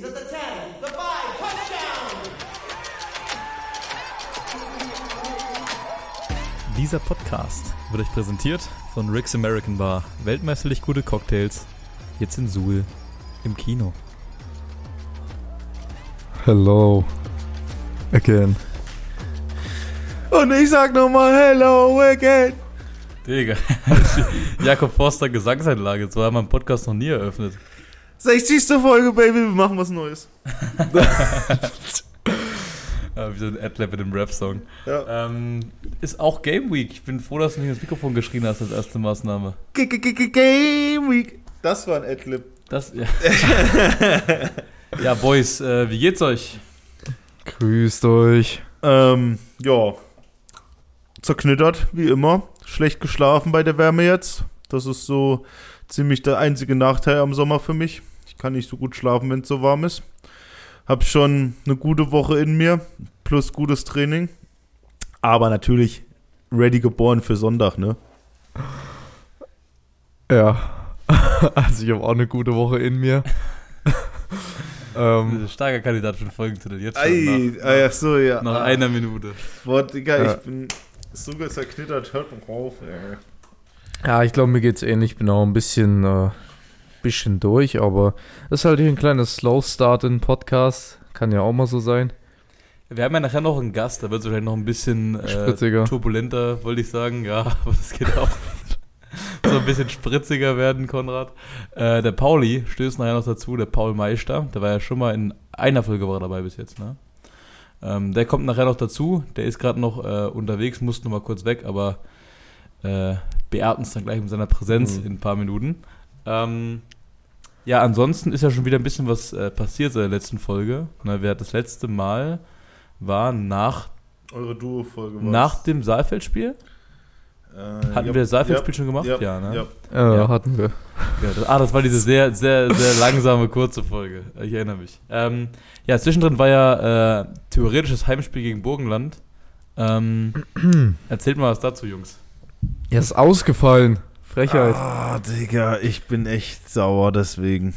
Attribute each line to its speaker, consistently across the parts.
Speaker 1: He's at the 10, the 5, touchdown!
Speaker 2: Dieser Podcast wird euch präsentiert von Rick's American Bar. Weltmeisterlich gute Cocktails. Jetzt in Suhl im Kino.
Speaker 3: Hello. Again. Und ich sag nochmal Hello again.
Speaker 2: Digga. Jakob Forster Gesangseinlage. So haben wir einen Podcast noch nie eröffnet.
Speaker 3: 60. Folge, Baby, wir machen was Neues.
Speaker 2: Wie so ein Adlib in dem Rap-Song.
Speaker 3: Ja.
Speaker 2: Ähm, ist auch Game Week. Ich bin froh, dass du nicht ins Mikrofon geschrien hast als erste Maßnahme.
Speaker 3: G -g -g -g Game Week. Das war ein Adlib.
Speaker 2: Das, ja. ja, Boys, äh, wie geht's euch?
Speaker 3: Grüßt euch. Ähm, ja. Zerknittert, wie immer. Schlecht geschlafen bei der Wärme jetzt. Das ist so ziemlich der einzige Nachteil am Sommer für mich. Kann nicht so gut schlafen, wenn es so warm ist. Hab schon eine gute Woche in mir, plus gutes Training. Aber natürlich ready geboren für Sonntag, ne? Ja. Also ich habe auch eine gute Woche in mir. ähm,
Speaker 2: Starker Kandidat für den Folgentitel. Jetzt schon
Speaker 3: Ei,
Speaker 2: nach,
Speaker 3: ah, ach so, ja.
Speaker 2: nach einer Minute.
Speaker 3: Boah, Digga,
Speaker 4: Ja.
Speaker 3: ich bin so zerknittert. Hört mal auf, ey.
Speaker 4: Ja, ich glaube, mir geht's ähnlich. Ich bin auch ein bisschen, äh, bisschen durch, aber das ist halt hier ein kleiner Slow Start in Podcast. Kann ja auch mal so sein.
Speaker 2: Wir haben ja nachher noch einen Gast, da wird es wahrscheinlich noch ein bisschen äh,
Speaker 4: Spritziger.
Speaker 2: turbulenter, wollte ich sagen. Ja, aber das geht auch so ein bisschen spritziger werden, Konrad. Äh, der Pauli stößt nachher noch dazu, der Paul Meister. Der war ja schon mal in einer Folge war dabei bis jetzt, ne? Ähm, der kommt nachher noch dazu. Der ist gerade noch äh, unterwegs, muss noch mal kurz weg, aber äh, beehrt uns dann gleich mit seiner Präsenz
Speaker 3: Mhm.
Speaker 2: in ein paar Minuten. Ähm, ja, ansonsten ist ja schon wieder ein bisschen was äh, passiert seit der letzten Folge. Na, wer hat das letzte Mal war nach,
Speaker 3: Eure Duo-Folge
Speaker 2: nach dem Saalfeldspiel.
Speaker 3: Äh,
Speaker 2: Hatten
Speaker 3: ja,
Speaker 2: wir das Saalfeldspiel
Speaker 3: ja,
Speaker 2: schon gemacht?
Speaker 3: Ja,
Speaker 2: ne?
Speaker 3: ja.
Speaker 4: Äh,
Speaker 2: Ja.
Speaker 4: hatten wir.
Speaker 2: Ja, das, ah, das war diese sehr, sehr, sehr langsame, kurze Folge. Ich erinnere mich. Ähm, ja, zwischendrin war ja äh, theoretisches Heimspiel gegen Burgenland. Ähm, erzählt mal was dazu, Jungs.
Speaker 4: Ja, ist ausgefallen. Frechheit.
Speaker 3: Ah, Digga, ich bin echt sauer deswegen.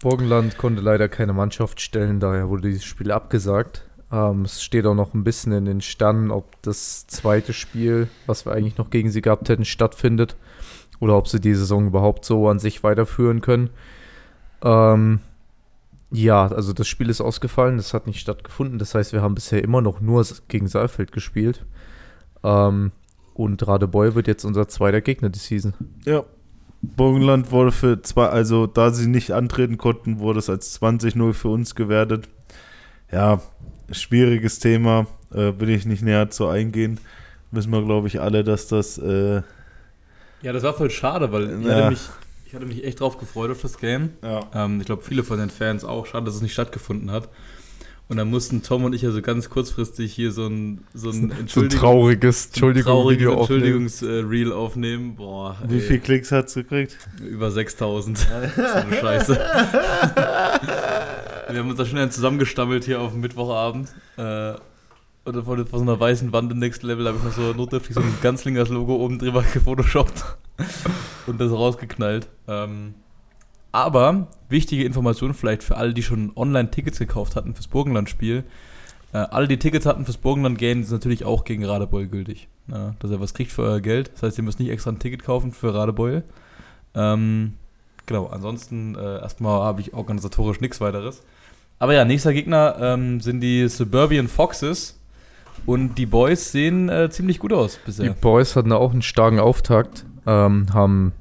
Speaker 4: Burgenland konnte leider keine Mannschaft stellen, daher wurde dieses Spiel abgesagt. Ähm, es steht auch noch ein bisschen in den Sternen, ob das zweite Spiel, was wir eigentlich noch gegen sie gehabt hätten, stattfindet. Oder ob sie die Saison überhaupt so an sich weiterführen können. Ähm, ja, also das Spiel ist ausgefallen, das hat nicht stattgefunden. Das heißt, wir haben bisher immer noch nur gegen Saalfeld gespielt. Ähm, und Radebeul wird jetzt unser zweiter Gegner die Season.
Speaker 3: Ja. Burgenland wurde für zwei, also da sie nicht antreten konnten, wurde es als 20-0 für uns gewertet. Ja, schwieriges Thema, äh, will ich nicht näher zu eingehen. Wissen wir, glaube ich, alle, dass das, äh,
Speaker 2: Ja, das war voll schade, weil ich,
Speaker 3: Ja.
Speaker 2: hatte mich, ich hatte mich echt drauf gefreut auf das Game.
Speaker 3: ja.
Speaker 2: Ähm, ich glaube, viele von den Fans auch. Schade, dass es nicht stattgefunden hat. Und dann mussten Tom und ich also ganz kurzfristig hier so ein, so ein
Speaker 4: So ein
Speaker 2: Entschuldigung-
Speaker 4: trauriges, Entschuldigung,
Speaker 2: trauriges. Entschuldigungs-Reel aufnehmen. Boah,
Speaker 3: Wie
Speaker 2: ey,
Speaker 3: viel Klicks hat es gekriegt?
Speaker 2: Über 6000. so eine Scheiße. Wir haben uns da schnell zusammengestammelt hier auf dem Mittwochabend. Äh, und vor, vor so einer weißen Wand im Next Level habe ich noch so notdürftig so ein Ganzlingers Logo oben drüber gefotoshoppt und das rausgeknallt. Ähm, aber wichtige Information vielleicht für alle, die schon online Tickets gekauft hatten fürs Burgenland-Spiel. Äh, alle, die Tickets hatten fürs Burgenland-Game, sind natürlich auch gegen Radebeul gültig. Ja, dass ihr was kriegt für euer Geld. Das heißt, ihr müsst nicht extra ein Ticket kaufen für Radebeul. Ähm, genau, ansonsten äh, erstmal habe ich organisatorisch nichts weiteres. Aber ja, nächster Gegner ähm, sind die Suburban Foxes. Und die Boys sehen äh, ziemlich gut aus
Speaker 4: Die
Speaker 2: bisher.
Speaker 4: Boys hatten auch einen starken Auftakt, ähm, haben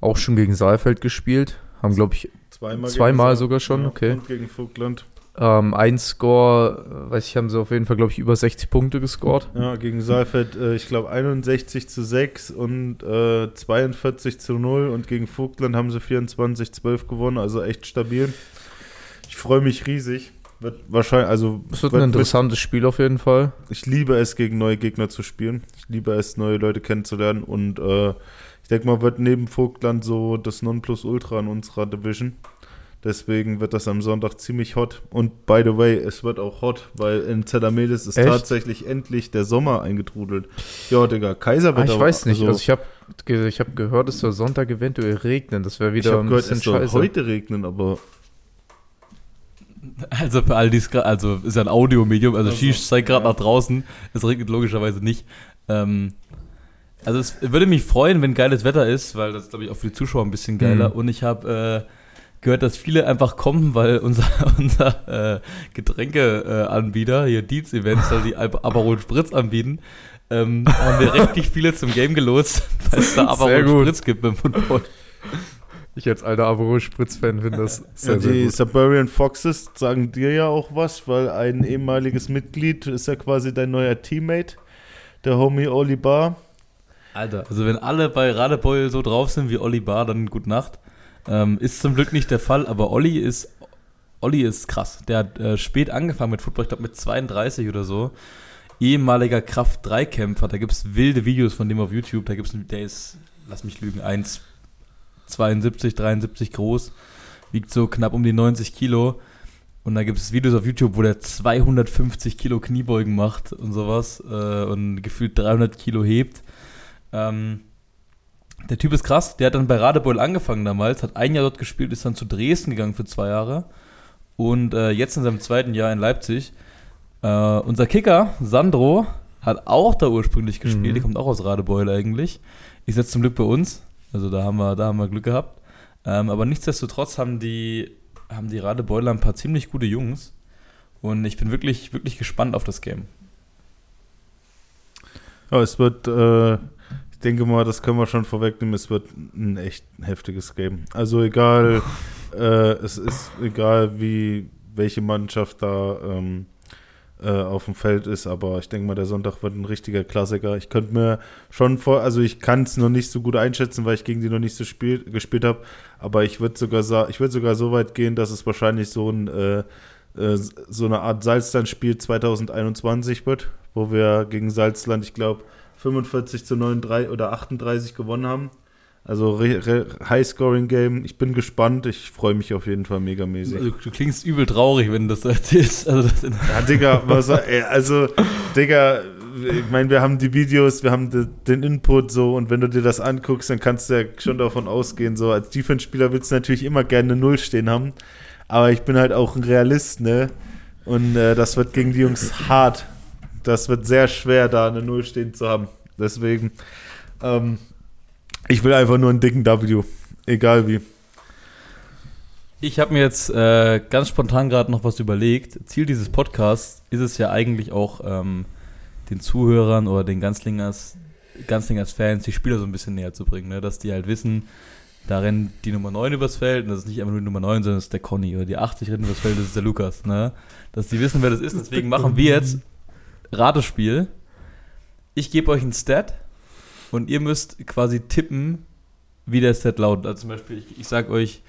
Speaker 4: auch schon gegen Saalfeld gespielt, haben, glaube ich,
Speaker 3: Zweimal,
Speaker 4: Zweimal sogar schon, okay.
Speaker 3: Und gegen Vogtland.
Speaker 4: ähm, ein Score, äh, weiß ich, haben sie auf jeden Fall, glaube ich, über 60 Punkte gescored.
Speaker 3: Ja, gegen Saalfeld, äh, ich glaube, 61 zu 6 und äh, 42 zu 0 und gegen Vogtland haben sie 24 12 gewonnen, also echt stabil. Ich freue mich riesig. Wird wahrscheinlich, also
Speaker 4: Es wird ein interessantes Spiel auf jeden Fall.
Speaker 3: ich liebe es, gegen neue Gegner zu spielen. Ich liebe es, neue Leute kennenzulernen und äh, ich denke mal, wird neben Vogtland so das Nonplusultra in unserer Division. Deswegen wird das am Sonntag ziemlich hot. Und by the way, es wird auch hot, weil in Zellamelis ist
Speaker 4: Echt?
Speaker 3: tatsächlich endlich der Sommer eingetrudelt. Ja, Digga, Kaiser
Speaker 4: Ah, ich weiß nicht.
Speaker 3: Also,
Speaker 4: Also, ich habe ich hab gehört, es soll Sonntag eventuell regnen. Das wäre
Speaker 3: ich
Speaker 4: wieder
Speaker 3: habe
Speaker 4: ein
Speaker 3: gehört,
Speaker 4: bisschen
Speaker 3: es soll
Speaker 4: scheiße.
Speaker 3: heute regnen, aber
Speaker 2: Also für all dies, also ist ja ein Audiomedium, also
Speaker 3: Also,
Speaker 2: Shish zeigt gerade
Speaker 3: ja.
Speaker 2: nach draußen, es regnet logischerweise nicht. Ähm, also es würde mich freuen, wenn geiles Wetter ist, weil das glaube ich auch für die Zuschauer ein bisschen geiler.
Speaker 4: Mhm.
Speaker 2: Und ich habe äh, gehört, dass viele einfach kommen, weil unser, unser äh, Getränkeanbieter, äh, Anbieter, hier Dietz Events, also die Aperol Spritz anbieten, ähm, haben wir richtig viele zum Game gelost, weil es da Aperol. Spritz gibt beim Football.
Speaker 4: Ich als alter Aperol-Spritz-Fan finde das sehr,
Speaker 3: Ja,
Speaker 4: sehr
Speaker 3: die
Speaker 4: gut.
Speaker 3: Siberian Foxes sagen dir ja auch was, weil ein ehemaliges Mitglied ist ja quasi dein neuer Teammate, der Homie Oli Bar.
Speaker 2: Alter, also wenn alle bei Radebeul so drauf sind wie Olli Bar, dann gute Nacht. Ähm, ist zum Glück nicht der Fall, aber Olli ist, Olli ist krass. Der hat äh, spät angefangen mit Football, ich glaube mit 32 oder so. Ehemaliger Kraft-3-Kämpfer, da gibt es wilde Videos von dem auf YouTube. Da gibt der ist, lass mich lügen, 1,72, 73 groß, wiegt so knapp um die 90 Kilo. Und da gibt es Videos auf YouTube, wo der 250 Kilo Kniebeugen macht und sowas äh, und gefühlt 300 Kilo hebt. Ähm, der Typ ist krass, der hat dann bei Radebeul angefangen damals, hat ein Jahr dort gespielt, ist dann zu Dresden gegangen für zwei Jahre und äh, jetzt in seinem zweiten Jahr in Leipzig. Äh, unser Kicker, Sandro, hat auch da ursprünglich gespielt,
Speaker 4: Mhm.
Speaker 2: der kommt auch aus Radebeul eigentlich. Ist jetzt zum Glück bei uns, also da haben wir, da haben wir Glück gehabt. Ähm, aber nichtsdestotrotz haben die, haben die Radebeuler ein paar ziemlich gute Jungs und ich bin wirklich, wirklich gespannt auf das Game.
Speaker 3: Ja, es wird, äh, ich denke mal, das können wir schon vorwegnehmen, es wird ein echt heftiges Game. Also egal, äh, es ist egal, wie welche Mannschaft da ähm, äh, auf dem Feld ist, aber ich denke mal, der Sonntag wird ein richtiger Klassiker. Ich könnte mir schon vor, also ich kann es noch nicht so gut einschätzen, weil ich gegen die noch nicht so spiel, gespielt habe, aber ich würde sogar ich würde sogar so weit gehen, dass es wahrscheinlich so ein äh, äh, so eine Art Salzland-Spiel 2021 wird, wo wir gegen Salzland, ich glaube, 45 zu 39 oder 38 gewonnen haben. Also High-Scoring-Game. Ich bin gespannt. Ich freue mich auf jeden Fall megamäßig.
Speaker 2: Also, du klingst übel traurig, wenn du das erzählst. Also das
Speaker 3: Ja, Digga, was, ey, also, Digga, ich meine, wir haben die Videos, wir haben de, den Input so und wenn du dir das anguckst, dann kannst du ja schon davon ausgehen, so als Defense-Spieler willst du natürlich immer gerne eine Null stehen haben, aber ich bin halt auch ein Realist, ne? Und äh, das wird gegen die Jungs hart. Das wird sehr schwer, da eine Null stehen zu haben. Deswegen, ähm, ich will einfach nur einen dicken W. Egal wie.
Speaker 2: Ich habe mir jetzt äh, ganz spontan gerade noch was überlegt. Ziel dieses Podcasts ist es ja eigentlich auch, ähm, den Zuhörern oder den Ganzlingers, Ganzlingers Fans die Spieler so ein bisschen näher zu bringen. Ne? Dass die halt wissen, da rennt die Nummer 9 übers Feld und das ist nicht einfach nur die Nummer 9, sondern das ist der Conny. Oder die 80 rennt übers Feld, das ist der Lukas. Ne? Dass die wissen, wer das ist. Deswegen machen wir jetzt Ratespiel. Ich gebe euch ein Stat und ihr müsst quasi tippen, wie der Stat lautet. Also zum Beispiel, ich, ich sag euch,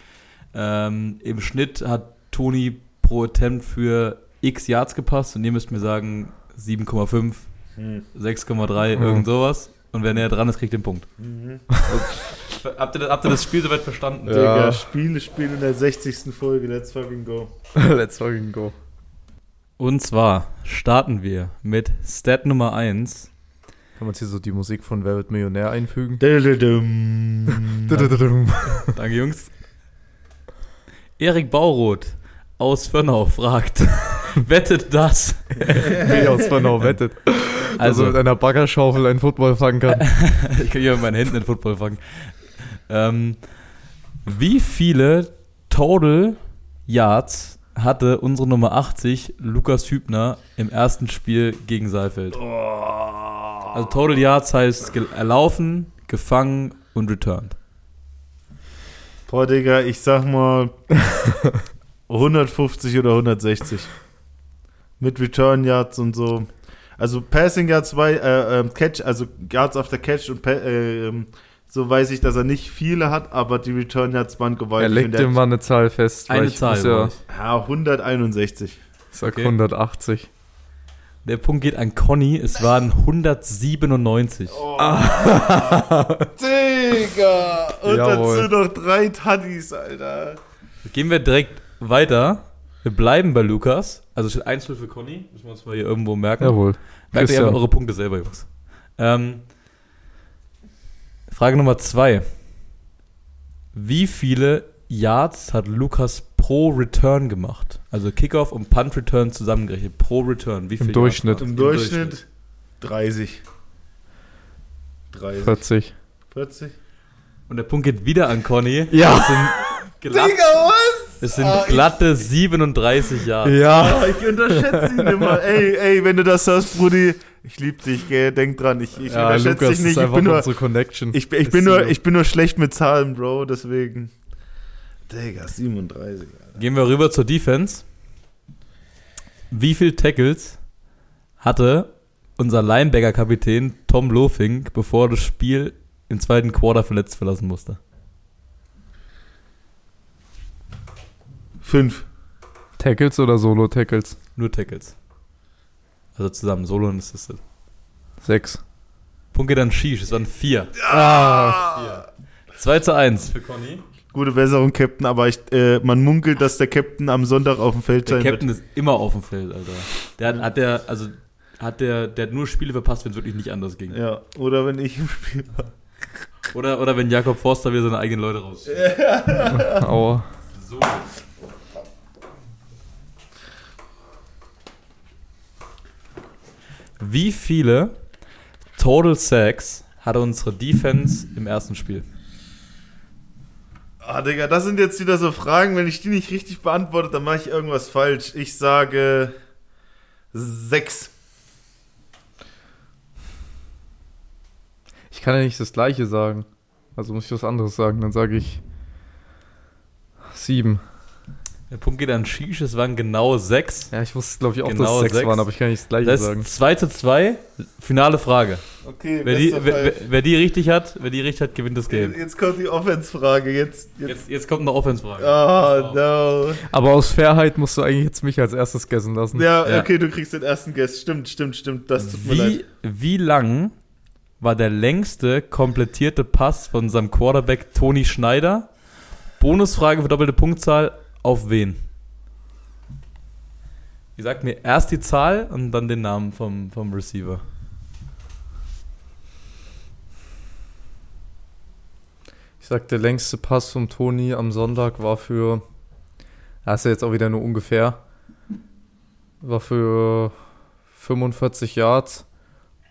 Speaker 2: ähm, im Schnitt hat Toni pro Attempt für x Yards gepasst und ihr müsst mir sagen 7,5, 6,3,
Speaker 4: Mhm.
Speaker 2: irgend sowas. Und wer näher dran ist, kriegt den Punkt. habt, ihr, das- habt ihr das Spiel soweit verstanden?
Speaker 4: Ja.
Speaker 3: Digga, Spiele spielen in der 60. Folge. Let's fucking go.
Speaker 4: Let's fucking go.
Speaker 2: Und zwar starten wir mit Stat Nummer 1.
Speaker 4: Kann man jetzt hier so die Musik von Wer wird Millionär einfügen?
Speaker 2: Danke, Jungs. Erik Bauroth aus Fönnau fragt, wettet das?
Speaker 4: Wie aus Fernau wettet. Also mit einer Baggerschaufel einen Football fangen kann.
Speaker 2: ich kann hier mit meinen Händen den Football fangen. Ähm, wie viele Total Yards hatte unsere Nummer 80, Lukas Hübner, im ersten Spiel gegen Saalfeld? Also Total Yards heißt erlaufen, gefangen und returned.
Speaker 3: Boah, Digga, ich sag mal 150 oder 160. Mit Return Yards und so. Also Passing Yards bei äh, ähm, Catch, also Yards auf der Catch und äh, ähm, so weiß ich, dass er nicht viele hat, aber die Return Yards waren
Speaker 4: Er
Speaker 3: gewaltig.
Speaker 4: legt
Speaker 3: der-
Speaker 4: dir mal eine Zahl fest. weil
Speaker 2: Eine
Speaker 4: ich
Speaker 2: Zahl.
Speaker 4: muss Ja,
Speaker 3: ja, 161.
Speaker 4: ich sag
Speaker 2: Okay.
Speaker 4: 180.
Speaker 2: Der Punkt geht an Conny, es waren 197.
Speaker 3: Digga! Und
Speaker 4: Jawohl.
Speaker 3: dazu noch drei Taddies, Alter.
Speaker 2: Gehen wir direkt weiter. Wir bleiben bei Lukas. Also steht 1 für Conny. Müssen wir uns mal hier irgendwo merken.
Speaker 4: Jawohl.
Speaker 2: Merkt ihr aber eure Punkte selber, Jungs. Ähm, Frage Nummer zwei. Wie viele Yards hat Lukas pro Return gemacht? Also Kickoff und Punt Return zusammengerechnet. Pro Return. Wie
Speaker 4: Im
Speaker 2: viel
Speaker 4: Durchschnitt.
Speaker 3: Im
Speaker 2: Im
Speaker 3: Durchschnitt 30. 30.
Speaker 4: 40.
Speaker 3: 40.
Speaker 2: Und der Punkt geht wieder an Conny.
Speaker 4: Ja.
Speaker 2: Das sind, glatt,
Speaker 3: was?
Speaker 2: es sind
Speaker 3: Ah, ich-
Speaker 2: glatte 37 Jahre.
Speaker 4: Ja.
Speaker 3: Ah, ich unterschätze ihn immer. Ey, ey, wenn du das hörst, Brudi, ich lieb dich, gell? Denk dran, ich, ich
Speaker 4: ja,
Speaker 3: unterschätze
Speaker 4: Lukas
Speaker 3: dich nicht.
Speaker 4: ist
Speaker 3: Ich bin, nur,
Speaker 4: unsere Connection.
Speaker 3: ich, ich, bin nur, ich bin nur schlecht mit Zahlen, Bro, deswegen. Digga, 37. Alter.
Speaker 2: Gehen wir rüber zur Defense. Wie viel Tackles hatte unser Linebacker-Kapitän Tom Lofink, bevor er das Spiel im zweiten Quarter verletzt verlassen musste?
Speaker 3: Fünf.
Speaker 4: Tackles oder Solo-Tackles?
Speaker 2: Nur Tackles. Also zusammen, Solo und Assisted.
Speaker 4: Sechs.
Speaker 2: Punkt geht an Shish, es waren vier.
Speaker 4: Ah.
Speaker 2: 2 zu 1 für Conny.
Speaker 3: Gute Besserung, Captain, aber ich, äh, man munkelt, dass der Captain am Sonntag auf dem Feld
Speaker 2: Der
Speaker 3: sein
Speaker 2: Captain ist immer auf dem Feld, Alter. Der hat, hat der, also hat der, der hat nur Spiele verpasst, wenn es wirklich nicht anders ging.
Speaker 3: wird. Ja, oder wenn ich im Spiel war.
Speaker 2: Oder, oder wenn Jakob Forster wieder seine eigenen Leute raus.
Speaker 4: Aua.
Speaker 2: So. Wie viele Total Sacks hatte unsere Defense im ersten Spiel?
Speaker 3: Ah, Digga, das sind jetzt wieder so Fragen, wenn ich die nicht richtig beantworte, dann mache ich irgendwas falsch. Ich sage sechs.
Speaker 4: Ich kann ja nicht das gleiche sagen. Also muss ich was anderes sagen. Dann sage ich sieben.
Speaker 2: Der Punkt geht an Shish, es waren genau sechs.
Speaker 4: Ja, ich wusste, glaube ich, auch,
Speaker 2: Genau
Speaker 4: dass es sechs
Speaker 2: sechs.
Speaker 4: waren, aber ich kann nicht das gleiche
Speaker 2: Das
Speaker 4: sagen.
Speaker 2: heißt 2 zu 2, finale Frage.
Speaker 3: Okay,
Speaker 2: Wer die, wer, wer, die richtig hat, wer die richtig hat, gewinnt das Game.
Speaker 3: Jetzt kommt die Offense-Frage. Jetzt, jetzt.
Speaker 2: Jetzt, jetzt kommt eine Offense-Frage.
Speaker 3: Oh, no.
Speaker 4: Aber aus Fairheit musst du eigentlich jetzt mich als erstes gessen lassen.
Speaker 3: Ja,
Speaker 2: Ja.
Speaker 3: okay, du kriegst den ersten Guest. Stimmt, stimmt, stimmt. Das tut mir leid.
Speaker 2: Wie, wie lang war der längste komplettierte Pass von unserem Quarterback Toni Schneider? Bonusfrage für doppelte Punktzahl. Auf wen? Ihr sagt mir erst die Zahl und dann den Namen vom, vom Receiver.
Speaker 4: Ich sag, der längste Pass vom Toni am Sonntag war für. Das ist ja jetzt auch wieder nur ungefähr. War für 45 Yards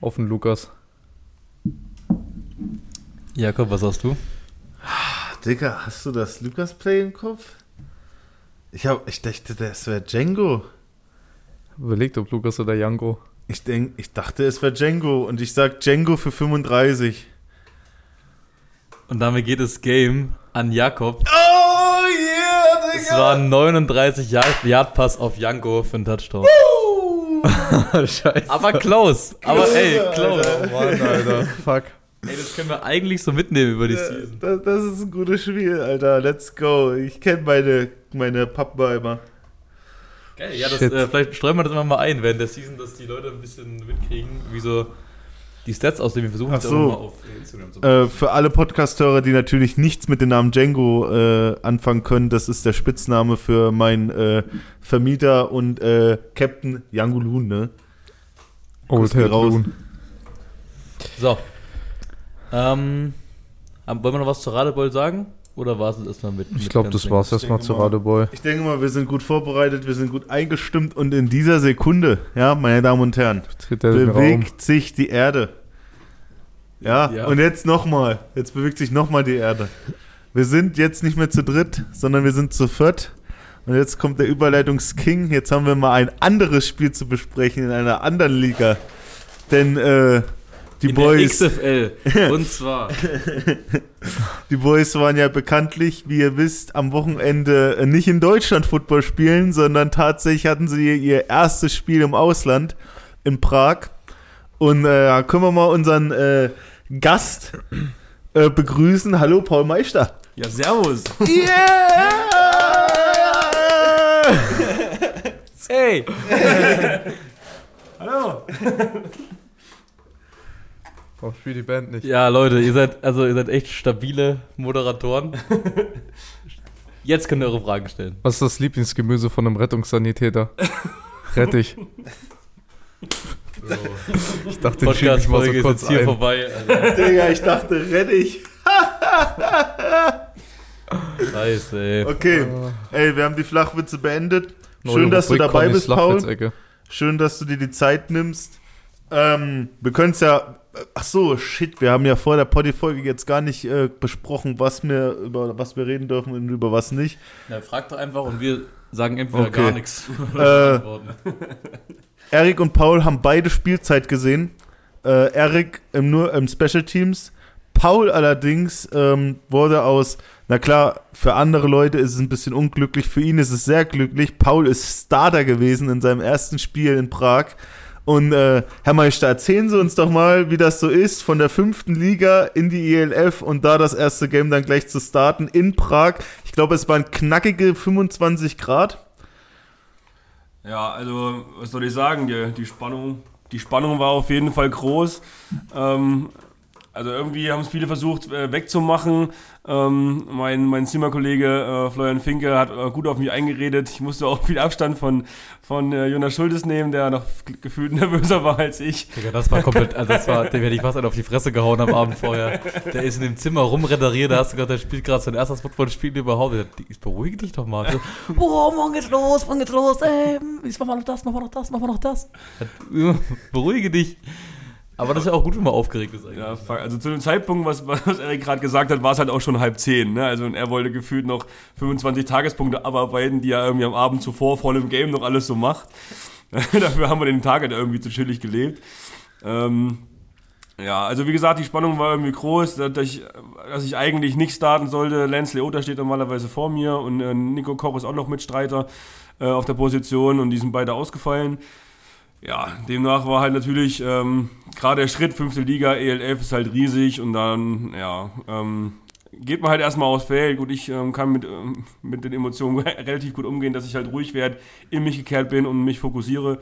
Speaker 4: auf den Lukas.
Speaker 2: Jakob, was sagst du?
Speaker 3: Digga, hast du das Lukas-Play im Kopf? Ich, hab, ich dachte, das wäre Django.
Speaker 4: Überlegt, ob Lukas oder Jango.
Speaker 3: Ich, denk, ich dachte, es wäre Django. Und ich sag Django für 35.
Speaker 2: Und damit geht das Game an Jakob.
Speaker 3: Oh yeah,
Speaker 2: Es war ein 39 Yard, Yard Pass auf Janko für einen Touchdown.
Speaker 4: Scheiße.
Speaker 2: Aber close. Aber ey,
Speaker 3: Alter.
Speaker 2: close.
Speaker 4: Oh Mann, Alter. Fuck.
Speaker 2: Ey, das können wir eigentlich so mitnehmen über die Season.
Speaker 3: Das, das ist ein gutes Spiel, Alter. Let's go. Ich kenne meine, meine Pappen immer.
Speaker 2: Geil, ja, das, äh, vielleicht streuen wir das immer mal ein während der Season, dass die Leute ein bisschen mitkriegen, wie so die Stats aussehen. Wir versuchen
Speaker 3: Ach
Speaker 2: es auch
Speaker 3: so.
Speaker 2: mal auf Instagram zu machen.
Speaker 3: Äh, für alle Podcast-Hörer, die natürlich nichts mit dem Namen Django äh, anfangen können, das ist der Spitzname für meinen äh, Vermieter und äh, Captain Yangulun, ne?
Speaker 4: Old Head
Speaker 3: raus.
Speaker 4: Loon.
Speaker 2: So. Ähm, wollen wir noch was zu Radebeul sagen? Oder war es erstmal mit?
Speaker 4: Ich glaube, das war's
Speaker 2: Ding?
Speaker 4: erstmal zu Radeboy.
Speaker 3: Ich denke mal, wir sind gut vorbereitet, wir sind gut eingestimmt und in dieser Sekunde, ja, meine Damen und Herren,
Speaker 4: er
Speaker 3: bewegt sich die Erde. Ja,
Speaker 2: Ja.
Speaker 3: und jetzt nochmal. Jetzt bewegt sich nochmal die Erde. Wir sind jetzt nicht mehr zu dritt, sondern wir sind zu viert. Und jetzt kommt der Überleitungsking. Jetzt haben wir mal ein anderes Spiel zu besprechen in einer anderen Liga. Denn äh, die
Speaker 2: In
Speaker 3: Boys.
Speaker 2: XFL. Und zwar.
Speaker 3: Die Boys waren ja bekanntlich, wie ihr wisst, am Wochenende äh, nicht in Deutschland Football spielen, sondern tatsächlich hatten sie ihr erstes Spiel im Ausland in Prag. Und äh, da können wir mal unseren äh, Gast äh, begrüßen. Hallo, Paul Meister.
Speaker 2: Ja, servus.
Speaker 3: Yeah!
Speaker 2: Hey!
Speaker 4: Oh, spiel die Band nicht.
Speaker 2: Ja, Leute, ihr seid, also ihr seid echt stabile Moderatoren. Jetzt könnt ihr eure Fragen stellen.
Speaker 4: Was ist das Lieblingsgemüse von einem Rettungssanitäter? Rettich. Ich dachte, den schieb ich mal so
Speaker 2: ist
Speaker 4: kurz
Speaker 2: jetzt hier
Speaker 4: ein.
Speaker 2: vorbei. Also,
Speaker 3: Digga, ich dachte, renn ich.
Speaker 2: Scheiße, ey.
Speaker 3: Okay, ey, wir haben die Flachwitze beendet.
Speaker 4: Neue
Speaker 3: Schön, dass du
Speaker 4: Rubrik,
Speaker 3: dabei
Speaker 4: Connys
Speaker 3: bist, Paul. Schön, dass du dir die Zeit nimmst. Ähm, wir können es ja. Ach so, shit, wir haben ja vor der Poddy-Folge jetzt gar nicht äh, besprochen, was wir, über was wir reden dürfen und über was nicht.
Speaker 2: Na, frag doch einfach und wir sagen entweder
Speaker 3: Okay.
Speaker 2: gar nichts.
Speaker 3: Äh. Erik und Paul haben beide Spielzeit gesehen. Äh, Erik im, nur im Special Teams. Paul allerdings ähm, wurde aus, na klar, für andere Leute ist es ein bisschen unglücklich, für ihn ist es sehr glücklich. Paul ist Starter gewesen in seinem ersten Spiel in Prag. Und äh, Herr Meister, erzählen Sie uns doch mal, wie das so ist, von der fünften Liga in die ELF und da das erste Game dann gleich zu starten in Prag. Ich glaube, es waren knackige 25 Grad.
Speaker 5: Ja, also, was soll ich sagen? Die, die, Spannung, die Spannung war auf jeden Fall groß. Ähm, also irgendwie haben es viele versucht äh, wegzumachen. Ähm, mein, mein Zimmerkollege äh, Florian Finke hat äh, gut auf mich eingeredet. Ich musste auch viel Abstand von, von äh, Jonas Schultes nehmen, der noch gefühlt nervöser war als ich.
Speaker 2: Digga, das war komplett, also das war, dem hätte ich fast einen auf die Fresse gehauen am Abend vorher. Der ist in dem Zimmer rumrederiert, da hast du gerade, der spielt gerade sein erstes Footballspiel überhaupt. Ich beruhige dich doch mal. So, oh, morgen geht's los, morgen geht's los, ey, jetzt machen wir noch das, machen wir noch das, machen wir noch das. Beruhige dich. Aber das ist ja auch gut, wenn man aufgeregt ist eigentlich.
Speaker 5: Ja, fuck. also zu dem Zeitpunkt, was, was Erik gerade gesagt hat, war es halt auch schon halb zehn. Ne? Also er wollte gefühlt noch 25 Tagespunkte abarbeiten, die er irgendwie am Abend zuvor vor dem Game noch alles so macht. Dafür haben wir den Tag halt irgendwie zu chillig gelebt. Ähm, ja, also wie gesagt, die Spannung war irgendwie groß, dass ich, dass ich eigentlich nicht starten sollte. Lance Leota steht normalerweise vor mir und äh, Nico Koch ist auch noch Mitstreiter äh, auf der Position und die sind beide ausgefallen. Ja, demnach war halt natürlich ähm, gerade der Schritt, fünfte Liga, ELF ist halt riesig und dann, ja, ähm, geht man halt erstmal aufs Feld. Gut, ich ähm, kann mit, ähm, mit den Emotionen relativ gut umgehen, dass ich halt ruhig werde, in mich gekehrt bin und mich fokussiere.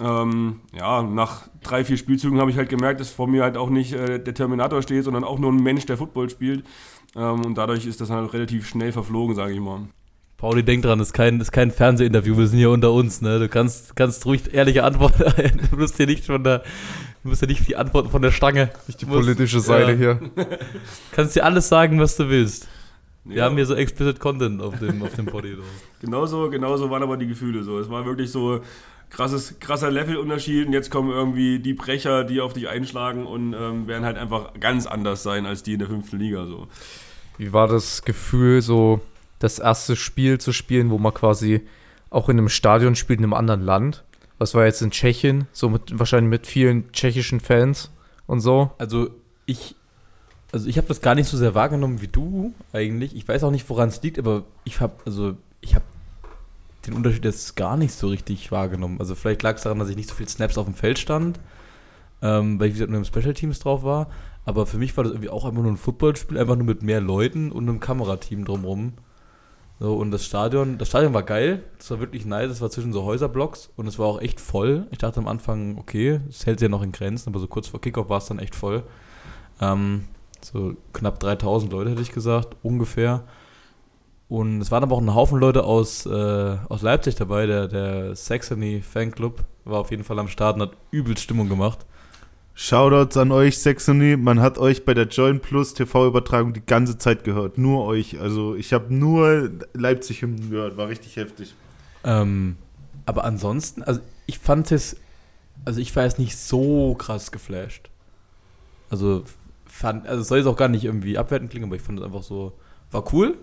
Speaker 5: Ähm, ja, nach drei, vier Spielzügen habe ich halt gemerkt, dass vor mir halt auch nicht äh, der Terminator steht, sondern auch nur ein Mensch, der Football spielt. Ähm, und dadurch ist das halt relativ schnell verflogen, sage ich mal.
Speaker 2: Pauli, denk dran, das ist kein, das ist kein Fernsehinterview, wir sind hier unter uns, ne? Du kannst, kannst ruhig ehrliche Antworten, du musst hier nicht von der, du musst ja nicht die Antworten von der Stange.
Speaker 4: Die politische Seite
Speaker 2: ja.
Speaker 4: hier.
Speaker 2: Kannst dir alles sagen, was du willst. Wir
Speaker 5: Ja.
Speaker 2: haben hier so explicit Content auf dem, auf dem Poddy. so.
Speaker 5: Genauso, genauso waren aber die Gefühle so. Es war wirklich so krasses, krasser Levelunterschied und jetzt kommen irgendwie die Brecher, die auf dich einschlagen und ähm, werden halt einfach ganz anders sein als die in der fünften Liga so.
Speaker 4: Wie war das Gefühl, so das erste Spiel zu spielen, wo man quasi auch in einem Stadion spielt, in einem anderen Land? Was war jetzt in Tschechien, so mit wahrscheinlich mit vielen tschechischen Fans und so?
Speaker 2: Also ich, also ich habe das gar nicht so sehr wahrgenommen wie du eigentlich. Ich weiß auch nicht, woran es liegt, aber ich habe, also ich habe den Unterschied jetzt gar nicht so richtig wahrgenommen. Also vielleicht lag es daran, dass ich nicht so viel Snaps auf dem Feld stand, ähm, weil ich wie gesagt nur im Special Teams drauf war. Aber für mich war das irgendwie auch einfach nur ein Footballspiel, einfach nur mit mehr Leuten und einem Kamerateam drumrum. So, und das Stadion, das Stadion war geil, das war wirklich nice, es war zwischen so Häuserblocks und es war auch echt voll. Ich dachte am Anfang, okay, es hält sich ja noch in Grenzen, aber so kurz vor Kickoff war es dann echt voll. Ähm, so knapp 3000 Leute hätte ich gesagt, ungefähr. Und es waren aber auch ein Haufen Leute aus, äh, aus Leipzig dabei, der, der Saxony Fanclub war auf jeden Fall am Start und hat übelst Stimmung gemacht.
Speaker 3: Shoutouts an euch, Saxony. Man hat euch bei der Join Plus TV-Übertragung die ganze Zeit gehört. Nur euch. Also ich habe nur Leipzig gehört. War richtig heftig.
Speaker 2: Ähm, aber ansonsten, also ich fand es, also ich war jetzt nicht so krass geflasht. Also fand, also soll jetzt auch gar nicht irgendwie abwertend klingen, aber ich fand es einfach so, war cool,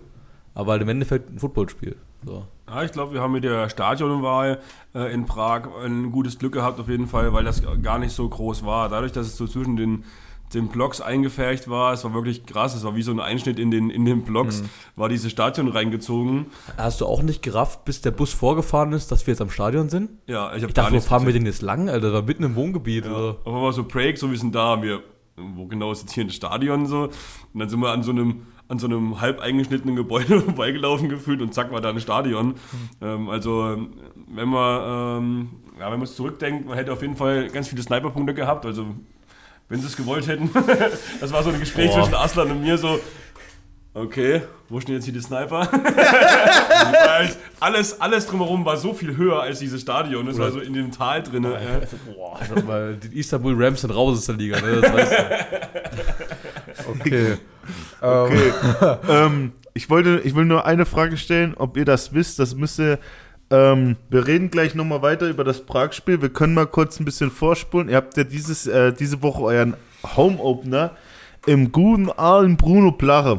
Speaker 2: aber halt im Endeffekt ein Footballspiel. So.
Speaker 5: Ja, ich glaube, wir haben mit der Stadionwahl äh, in Prag ein gutes Glück gehabt auf jeden Fall, weil das gar nicht so groß war. Dadurch, dass es so zwischen den, den Blocks eingefärcht war, es war wirklich krass, es war wie so ein Einschnitt in den, in den Blocks, war dieses Stadion reingezogen.
Speaker 2: Hast du auch nicht gerafft, bis der Bus vorgefahren ist, dass wir jetzt am Stadion sind?
Speaker 5: Ja, ich habe
Speaker 2: Ich dachte, wo fahren wir denn jetzt lang, Alter? Da mitten im Wohngebiet.
Speaker 5: Ja.
Speaker 2: Oder?
Speaker 5: Auf einmal so Break, so wie sind da, wir, wo genau ist jetzt hier ein Stadion so? Und dann sind wir an so einem, an so einem halb eingeschnittenen Gebäude vorbeigelaufen gefühlt und zack war da ein Stadion. Ähm, also wenn man, ähm, ja, wenn man es zurückdenkt, man hätte auf jeden Fall ganz viele Sniperpunkte gehabt. Also wenn sie es gewollt hätten. das war so ein Gespräch
Speaker 2: Boah.
Speaker 5: zwischen Aslan und mir so. Okay, wo stehen jetzt hier die Sniper? Alles, alles drumherum war so viel höher als dieses Stadion. Das war so in dem Tal drin. Ja.
Speaker 2: Boah, also, weil die Istanbul Rams sind raus aus der Liga, ne? Das weißt du.
Speaker 4: Okay.
Speaker 3: Okay. ähm, ich wollte, ich will nur eine Frage stellen, ob ihr das wisst. Das müsste. Ähm, wir reden gleich nochmal weiter über das Prag-Spiel. Wir können mal kurz ein bisschen vorspulen. Ihr habt ja dieses, äh, diese Woche euren Home-Opener im guten alten Bruno Plache.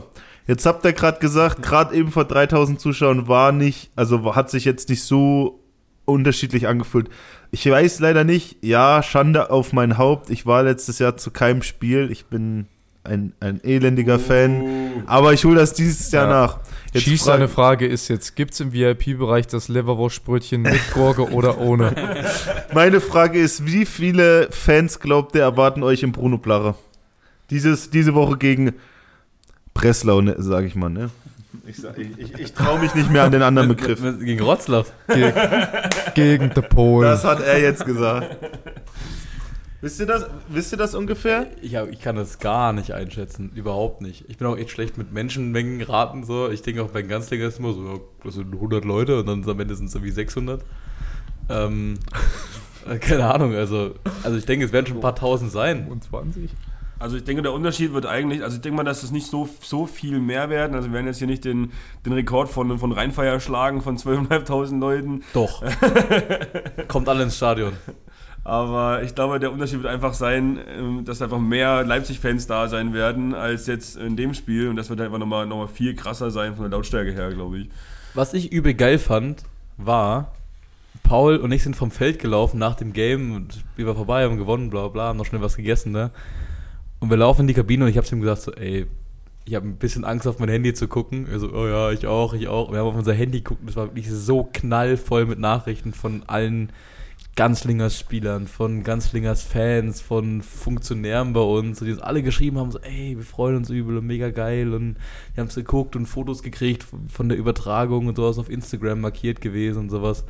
Speaker 3: Jetzt habt ihr gerade gesagt, gerade eben vor 3000 Zuschauern war nicht, also hat sich jetzt nicht so unterschiedlich angefühlt. Ich weiß leider nicht, ja, Schande auf mein Haupt. Ich war letztes Jahr zu keinem Spiel. Ich bin ein, ein elendiger Fan. Aber ich hole das dieses Jahr
Speaker 4: Ja.
Speaker 3: nach. Jetzt
Speaker 4: Schieß
Speaker 3: frag-
Speaker 4: eine Frage ist jetzt, gibt es im VIP-Bereich das Leverwurstbrötchen mit Gurke oder ohne?
Speaker 3: Meine Frage ist, wie viele Fans glaubt ihr erwarten euch im Bruno Plache? Dieses, diese Woche gegen Breslau, ne, sage ich mal, ne? Ich, ich, ich, traue mich nicht mehr an den anderen Begriff.
Speaker 2: Gegen Rotzlaff.
Speaker 4: Ge gegen die Polen.
Speaker 3: Das hat er jetzt gesagt. Wisst ihr das, wisst ihr das ungefähr?
Speaker 2: Ich, hab, ich kann das gar nicht einschätzen. Überhaupt nicht. Ich bin auch echt schlecht mit Menschenmengen raten. So. Ich denke auch bei den Ganzlinger ist immer so, ja, das sind 100 Leute und dann am Ende sind es irgendwie 600. Ähm, äh, keine Ahnung. Also, also ich denke, es werden schon ein paar Tausend sein.
Speaker 4: 25?
Speaker 5: Also ich denke, der Unterschied wird eigentlich, also ich denke mal, dass es nicht so, so viel mehr werden. Also wir werden jetzt hier nicht den, den Rekord von, von Rheinfeier schlagen von 12.500 Leuten.
Speaker 2: Doch. Kommt alle ins Stadion.
Speaker 5: Aber ich glaube, der Unterschied wird einfach sein, ähm, dass einfach mehr Leipzig-Fans da sein werden als jetzt in dem Spiel. Und das wird einfach nochmal noch mal viel krasser sein von der Lautstärke her, glaube ich.
Speaker 2: Was ich übel geil fand, war, Paul und ich sind vom Feld gelaufen nach dem Game und wir waren vorbei, haben gewonnen, bla bla, haben noch schnell was gegessen, ne? Und wir laufen in die Kabine und ich hab's ihm gesagt, so, ey, ich habe ein bisschen Angst auf mein Handy zu gucken. Er so, oh ja, ich auch, ich auch. Wir haben auf unser Handy geguckt und es war wirklich so knallvoll mit Nachrichten von allen Ganzlingers Spielern, von Ganzlingers Fans, von Funktionären bei uns, die uns alle geschrieben haben, so, ey, wir freuen uns übel und mega geil und wir haben es geguckt und Fotos gekriegt von der Übertragung und sowas auf Instagram markiert gewesen und sowas.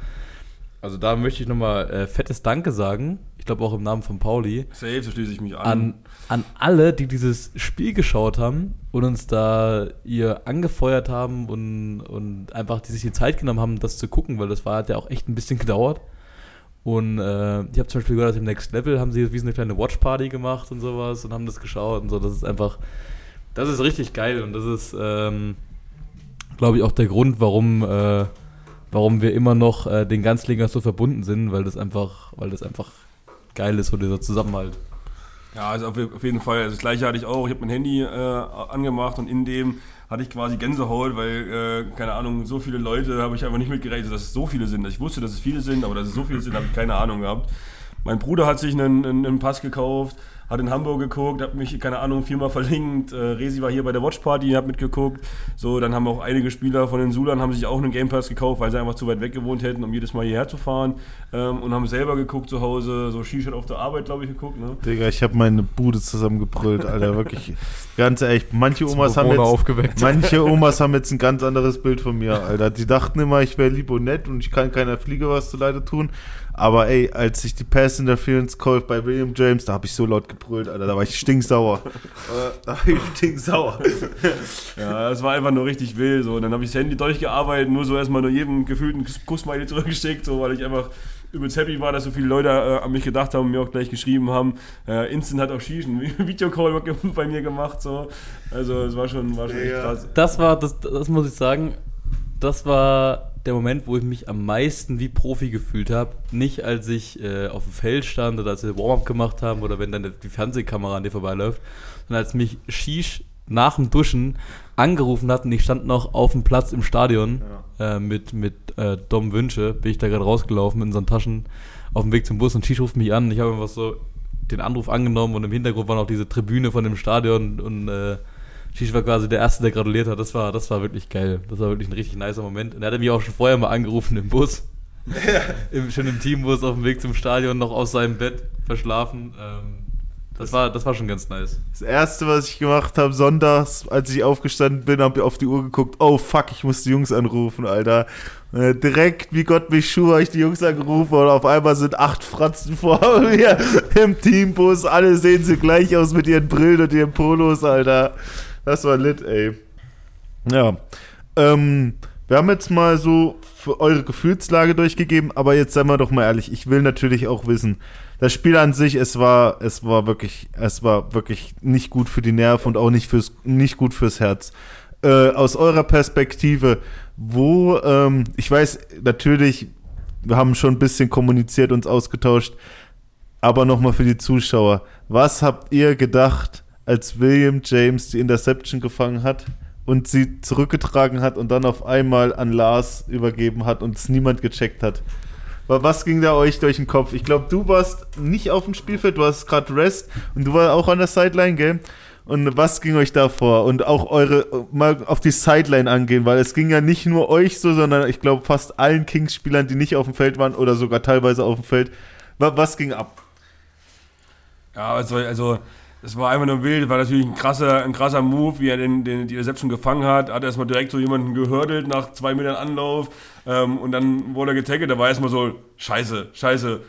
Speaker 2: Also da möchte ich nochmal äh, fettes Danke sagen. Ich glaube auch im Namen von Pauli
Speaker 5: Safe, so schließe ich mich an.
Speaker 2: an, an alle, die dieses Spiel geschaut haben und uns da ihr angefeuert haben und, und einfach die sich die Zeit genommen haben, das zu gucken, weil das war, hat ja auch echt ein bisschen gedauert. Und äh, ich habe zum Beispiel gehört, im Next Level haben sie wie so eine kleine Watchparty gemacht und sowas und haben das geschaut und so. Das ist einfach, das ist richtig geil und das ist, ähm, glaube ich, auch der Grund, warum, äh, warum wir immer noch äh, den Ganzlingers so verbunden sind, weil das einfach, weil das einfach geil ist, so dieser Zusammenhalt.
Speaker 5: Ja, also auf, jeden Fall. Also das gleiche hatte ich auch. Ich habe mein Handy äh, angemacht und in dem hatte ich quasi Gänsehaut, weil, äh, keine Ahnung, so viele Leute habe ich einfach nicht mitgerechnet, dass es so viele sind. Ich wusste, dass es viele sind, aber dass es so viele sind, habe ich keine Ahnung gehabt. Mein Bruder hat sich einen, einen Pass gekauft, hat in Hamburg geguckt, hat mich, keine Ahnung, viermal verlinkt. Äh, Resi war hier bei der Watchparty, hat mitgeguckt. So, dann haben auch einige Spieler von den Sulan haben sich auch einen Game Pass gekauft, weil sie einfach zu weit weg gewohnt hätten, um jedes Mal hierher zu fahren. Ähm, und haben selber geguckt zu Hause, so Skischat auf der Arbeit, glaube ich, geguckt. Ne?
Speaker 3: Digga, ich habe meine Bude zusammengebrüllt, Alter, wirklich. Ganz ehrlich, manche Omas haben jetzt,
Speaker 4: aufgeweckt.
Speaker 3: manche Omas haben jetzt ein ganz anderes Bild von mir, Alter. Die dachten immer, ich wäre lieb und nett und ich kann keiner Fliege was zu Leide tun. Aber ey, als ich die Pass Interference Call bei William James, da habe ich so laut gebrüllt, Alter, da war ich stinksauer. Äh, da war ich stinksauer.
Speaker 5: Ja, es war einfach nur richtig wild. So. Und dann habe ich das Handy durchgearbeitet, nur so erstmal nur jedem gefühlten Kussmeile zurückgesteckt, so, weil ich einfach übelst happy war, dass so viele Leute äh, an mich gedacht haben und mir auch gleich geschrieben haben. Äh, Instant hat auch Shish einen Videocall bei mir gemacht. So. Also es war schon, war schon echt
Speaker 3: Ja.
Speaker 5: krass.
Speaker 2: Das war, das, das muss ich sagen, das war der Moment, wo ich mich am meisten wie Profi gefühlt habe. Nicht als ich äh, auf dem Feld stand oder als wir Warm-up gemacht haben oder wenn dann die Fernsehkamera an dir vorbeiläuft, sondern als mich Shish nach dem Duschen angerufen hat und ich stand noch auf dem Platz im Stadion äh, mit, mit äh, Dom Wünsche, bin ich da gerade rausgelaufen in unseren Taschen auf dem Weg zum Bus und Shish ruft mich an ich habe einfach so den Anruf angenommen und im Hintergrund war noch diese Tribüne von dem Stadion und äh, Shish war quasi der Erste, der gratuliert hat. Das war, das war wirklich geil. Das war wirklich ein richtig nicer Moment. Und er hatte mich auch schon vorher mal angerufen im Bus. Im, schon im Teambus auf dem Weg zum Stadion, noch aus seinem Bett verschlafen. Ähm, das, war, das war schon ganz nice.
Speaker 3: Das erste, was ich gemacht habe, sonntags, als ich aufgestanden bin, habe ich auf die Uhr geguckt. Oh fuck, ich muss die Jungs anrufen, Alter. Äh, direkt, wie Gott mich schuh, habe ich die Jungs angerufen und auf einmal sind acht Fratzen vor mir im Teambus. Alle sehen sie gleich aus mit ihren Brillen und ihren Polos, Alter. Das war lit, ey. Ja. Ähm, wir haben jetzt mal so für eure Gefühlslage durchgegeben, aber jetzt seien wir doch mal ehrlich, ich will natürlich auch wissen, das Spiel an sich, es war, es war wirklich, es war wirklich nicht gut für die Nerven und auch nicht fürs, nicht gut fürs Herz. äh, aus eurer Perspektive, wo, ähm, ich weiß natürlich, wir haben schon ein bisschen kommuniziert, uns ausgetauscht, aber nochmal für die Zuschauer, was habt ihr gedacht, als William James die Interception gefangen hat und sie zurückgetragen hat und dann auf einmal an Lars übergeben hat und es niemand gecheckt hat? Wa- Was ging da euch durch den Kopf? Ich glaube, du warst nicht auf dem Spielfeld, du hast gerade Rest und du warst auch an der Sideline, gell? Und was ging euch da vor? Und auch eure, mal auf die Sideline angehen, weil es ging ja nicht nur euch so, sondern ich glaube fast allen Kings-Spielern, die nicht auf dem Feld waren oder sogar teilweise auf dem Feld. Wa- Was ging ab?
Speaker 5: Ja, also, also das war einfach nur wild, war natürlich ein krasser, ein krasser Move, wie er den, den, die Reception gefangen hat. Hat erstmal direkt so jemanden gehördelt nach zwei Metern Anlauf ähm, und dann wurde er getaggelt. Da war erstmal so, scheiße, scheiße.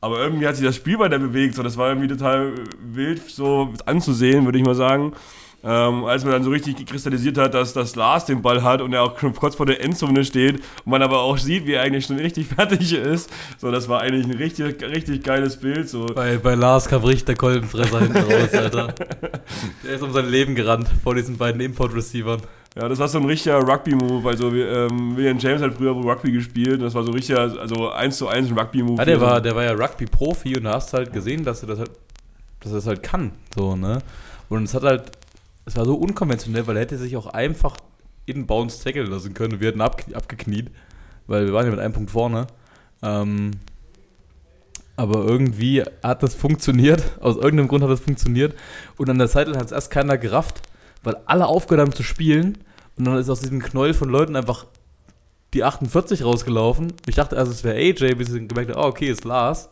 Speaker 5: Aber irgendwie hat sich das Spiel weiter bewegt. So, das war irgendwie total wild so anzusehen, würde ich mal sagen. Ähm, als man dann so richtig kristallisiert hat, dass das Lars den Ball hat und er auch kurz vor der Endzone steht und man aber auch sieht, wie er eigentlich schon richtig fertig ist. So, das war eigentlich ein richtig, richtig geiles Bild. So.
Speaker 2: Bei, bei Lars kam richtig der Kolbenfresser hinten raus, Alter. Der ist um sein Leben gerannt vor diesen beiden Import-Receivern.
Speaker 5: Ja, das war so ein richtiger Rugby-Move. Also ähm, William James hat früher Rugby gespielt und das war so richtiger, also eins zu eins ein Rugby-Move.
Speaker 2: Ja, der war, der war ja Rugby-Profi und da hast du halt gesehen, dass er das halt, dass er das halt kann. So, ne? Und es hat halt, es war so unkonventionell, weil er hätte sich auch einfach in Bounce tackeln lassen können wir hätten ab, abgekniet, weil wir waren ja mit einem Punkt vorne. Ähm, aber irgendwie hat das funktioniert, aus irgendeinem Grund hat das funktioniert und an der Seite hat es erst keiner gerafft, weil alle aufgehört haben zu spielen und dann ist aus diesem Knäuel von Leuten einfach die 48 rausgelaufen. Ich dachte erst, es wäre AJ, bis ich gemerkt habe, oh, okay, ist Lars.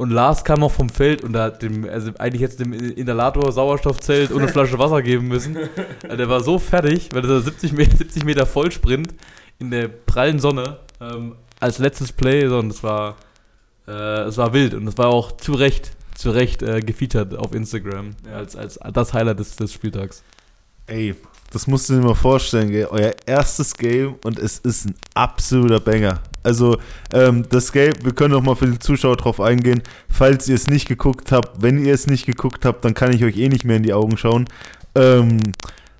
Speaker 2: Und Lars kam noch vom Feld und da hat dem, also eigentlich jetzt dem Inhalator Sauerstoffzelt und eine Flasche Wasser geben müssen. Also der war so fertig, weil er 70 Meter, 70 Meter Vollsprint in der prallen Sonne ähm, als letztes Play, so, und es war, äh, es war wild und es war auch zu Recht, zu Recht äh, gefeatured auf Instagram als, als das Highlight des, des Spieltags.
Speaker 3: Ey, das musst du dir mal vorstellen, gell? Euer erstes Game und es ist ein absoluter Banger. Also, ähm, das Game, wir können noch mal für die Zuschauer drauf eingehen. Falls ihr es nicht geguckt habt, wenn ihr es nicht geguckt habt, dann kann ich euch eh nicht mehr in die Augen schauen. Ähm,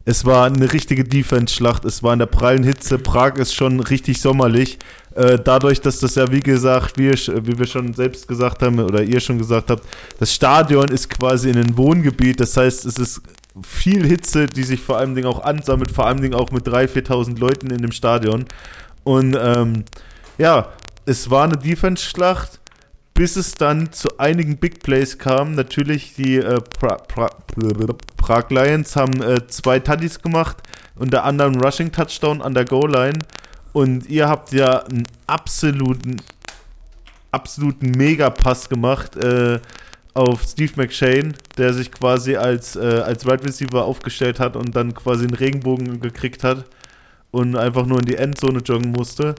Speaker 3: es war eine richtige Defense-Schlacht. Es war in der prallen Hitze. Prag ist schon richtig sommerlich. Äh, dadurch, dass das ja, wie gesagt, wie, wie wir schon selbst gesagt haben oder ihr schon gesagt habt, das Stadion ist quasi in einem Wohngebiet. Das heißt, es ist viel Hitze, die sich vor allem Dingen auch ansammelt, vor allem Dingen auch mit 3.000, 4.000 Leuten in dem Stadion. Und ähm, ja, es war eine Defense-Schlacht, bis es dann zu einigen Big Plays kam. Natürlich die äh, pra pra Prag Lions haben äh, zwei Tutties gemacht, unter anderem Rushing Touchdown an der Goal-Line. Und ihr habt ja einen absoluten, absoluten Megapass gemacht äh, auf Steve McShane, der sich quasi als, äh, als Right Receiver aufgestellt hat und dann quasi einen Regenbogen gekriegt hat und einfach nur in die Endzone joggen musste.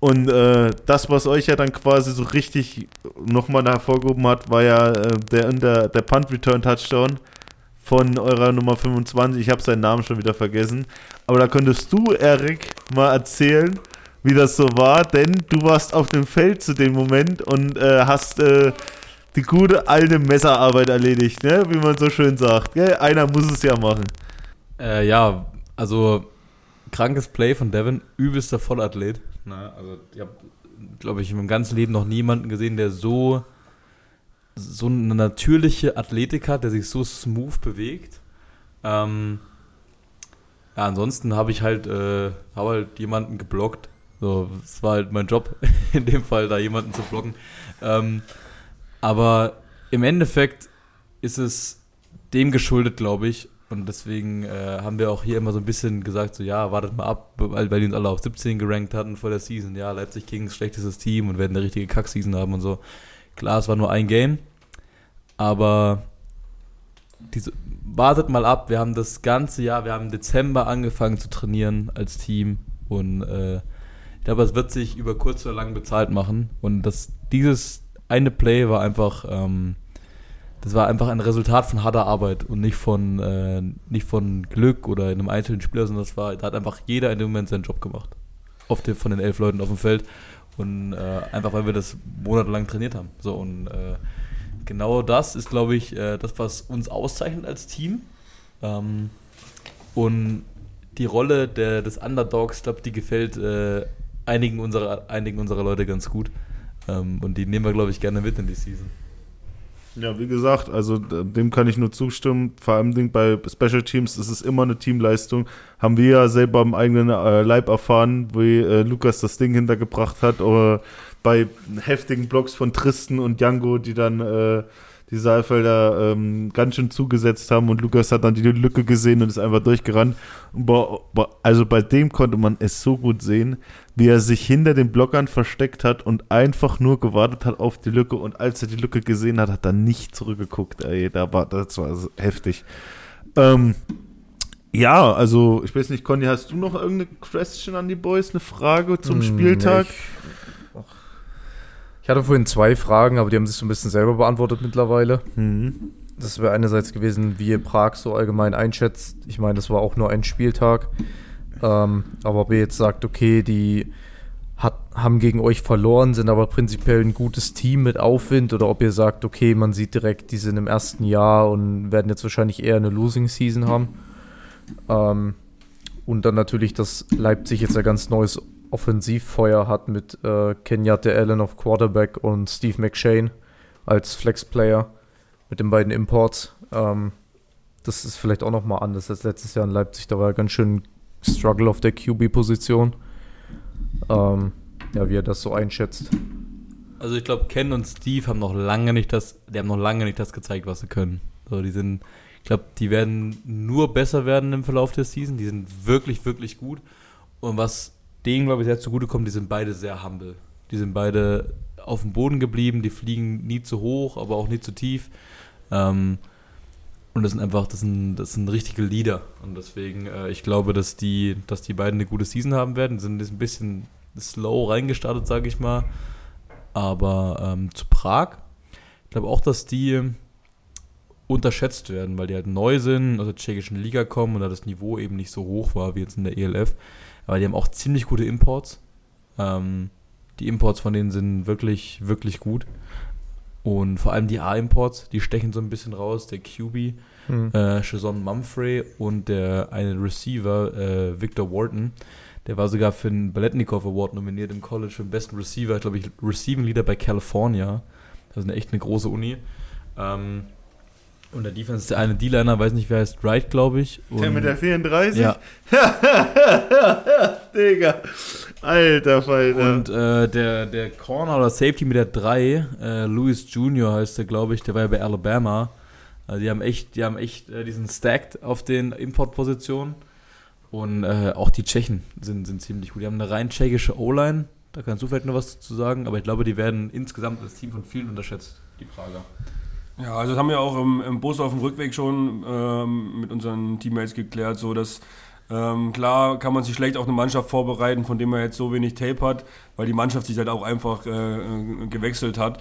Speaker 3: Und äh, das, was euch ja dann quasi so richtig nochmal hervorgehoben hat, war ja äh, der, der, der Punt-Return-Touchdown von eurer Nummer 25. Ich habe seinen Namen schon wieder vergessen. Aber da könntest du, Erik, mal erzählen, wie das so war, denn du warst auf dem Feld zu dem Moment und äh, hast äh, die gute alte Messerarbeit erledigt, ne? wie man so schön sagt. Gell? Einer muss es ja machen.
Speaker 2: Äh, ja, also krankes Play von Devin, übelster Vollathlet. Ne? Also ich habe, glaube ich, in meinem ganzen Leben noch niemanden gesehen, der so so eine natürliche Athletik hat, der sich so smooth bewegt. Ähm, ja, ansonsten habe ich halt, äh, habe halt jemanden geblockt. So, es war halt mein Job, in dem Fall da jemanden zu blocken. Ähm, aber im Endeffekt ist es dem geschuldet, glaube ich. Und deswegen äh, haben wir auch hier immer so ein bisschen gesagt, so ja, wartet mal ab, weil, weil die uns alle auf 17 gerankt hatten vor der Season. Ja, Leipzig Kings, schlechtestes Team und werden eine richtige Kack-Season haben und so. Klar, es war nur ein Game, aber diese, wartet mal ab. Wir haben das ganze Jahr, wir haben im Dezember angefangen zu trainieren als Team und äh, ich glaube, es wird sich über kurz oder lang bezahlt machen. Und das, dieses eine Play war einfach, ähm, das war einfach ein Resultat von harter Arbeit und nicht von, äh, nicht von Glück oder einem einzelnen Spieler, sondern das war, da hat einfach jeder in dem Moment seinen Job gemacht. Auf den, von den elf Leuten auf dem Feld. Und äh, einfach weil wir das monatelang trainiert haben. So und äh, genau das ist, glaube ich, äh, das, was uns auszeichnet als Team. Ähm, und die Rolle der, des Underdogs, ich glaube, die gefällt äh, einigen, unserer, einigen unserer Leute ganz gut. Ähm, und die nehmen wir, glaube ich, gerne mit in die Season.
Speaker 3: Ja, wie gesagt, also d- dem kann ich nur zustimmen. Vor allem bei Special Teams ist es immer eine Teamleistung. Haben wir ja selber am eigenen äh, Leib erfahren, wie äh, Lukas das Ding hintergebracht hat. Oder bei heftigen Blocks von Tristan und Django, die dann äh, die Saalfelder ähm, ganz schön zugesetzt haben und Lukas hat dann die Lücke gesehen und ist einfach durchgerannt. Bei, bei, also bei dem konnte man es so gut sehen, wie er sich hinter den Blockern versteckt hat und einfach nur gewartet hat auf die Lücke und als er die Lücke gesehen hat, hat er nicht zurückgeguckt. Ey, da war, das war so heftig. Ähm, ja, also ich weiß nicht, Conny, hast du noch irgendeine Question an die Boys, eine Frage zum
Speaker 4: Hm,
Speaker 3: Spieltag?
Speaker 4: ich, ich hatte vorhin zwei Fragen, aber die haben sich so ein bisschen selber beantwortet mittlerweile.
Speaker 3: Mhm.
Speaker 4: Das wäre einerseits gewesen, wie ihr Prag so allgemein einschätzt. Ich meine, das war auch nur ein Spieltag. Ähm, aber ob ihr jetzt sagt, okay, die hat, haben gegen euch verloren, sind aber prinzipiell ein gutes Team mit Aufwind, oder ob ihr sagt, okay, man sieht direkt, die sind im ersten Jahr und werden jetzt wahrscheinlich eher eine Losing Season haben. Ähm, und dann natürlich, dass Leipzig jetzt ein ganz neues Offensivfeuer hat mit äh, Kenyatte Allen auf Quarterback und Steve McShane als Flex-Player mit den beiden Imports. Ähm, das ist vielleicht auch nochmal anders als letztes Jahr in Leipzig. Da war ganz schön Struggle auf der QB-Position. Ähm, ja, wie er das so einschätzt.
Speaker 2: Also ich glaube, Ken und Steve haben noch lange nicht das, die haben noch lange nicht das gezeigt, was sie können. So, die sind, ich glaube, die werden nur besser werden im Verlauf der Season. Die sind wirklich, wirklich gut. Und was denen, glaube ich, sehr zugutekommt, die sind beide sehr humble. Die sind beide auf dem Boden geblieben, die fliegen nie zu hoch, aber auch nie zu tief. Ähm, und das sind einfach, das sind, das sind richtige Leader. Und deswegen, äh, ich glaube, dass die, dass die beiden eine gute Season haben werden. Die sind ein bisschen slow reingestartet, sage ich mal. Aber ähm, zu Prag, ich glaube auch, dass die unterschätzt werden, weil die halt neu sind, aus der tschechischen Liga kommen und da das Niveau eben nicht so hoch war wie jetzt in der ELF. Aber die haben auch ziemlich gute Imports. Ähm, die Imports von denen sind wirklich, wirklich gut. Und vor allem die A-Imports, die stechen so ein bisschen raus. Der QB,
Speaker 4: Hm.
Speaker 2: äh, Shazon Mumfrey und der eine Receiver, äh, Victor Wharton. Der war sogar für den Baletnikov Award nominiert im College für den besten Receiver, glaube ich, Receiving Leader bei California. Das ist eine echt eine große Uni. Ähm, und der Defense ist der eine D-Liner, weiß nicht, wer heißt, Wright, glaube ich. Und,
Speaker 3: Der mit der 34?
Speaker 2: ja,
Speaker 3: Digga. Alter Falter.
Speaker 2: Und äh, der, der Corner oder Safety mit der 3, äh, Louis Jr. heißt der, glaube ich, der war ja bei Alabama. Also die haben echt, die haben echt, äh, die sind stacked auf den Importpositionen. Und äh, auch die Tschechen sind, sind ziemlich gut. Die haben eine rein tschechische O-Line, da kannst du vielleicht noch was zu sagen, aber ich glaube, die werden insgesamt als Team von vielen unterschätzt, die Prager.
Speaker 5: Ja, also das haben wir auch im, im Bus auf dem Rückweg schon ähm, mit unseren Teammates geklärt, so dass ähm, klar kann man sich schlecht auf eine Mannschaft vorbereiten, von dem man jetzt so wenig Tape hat, weil die Mannschaft sich halt auch einfach äh, äh, gewechselt hat.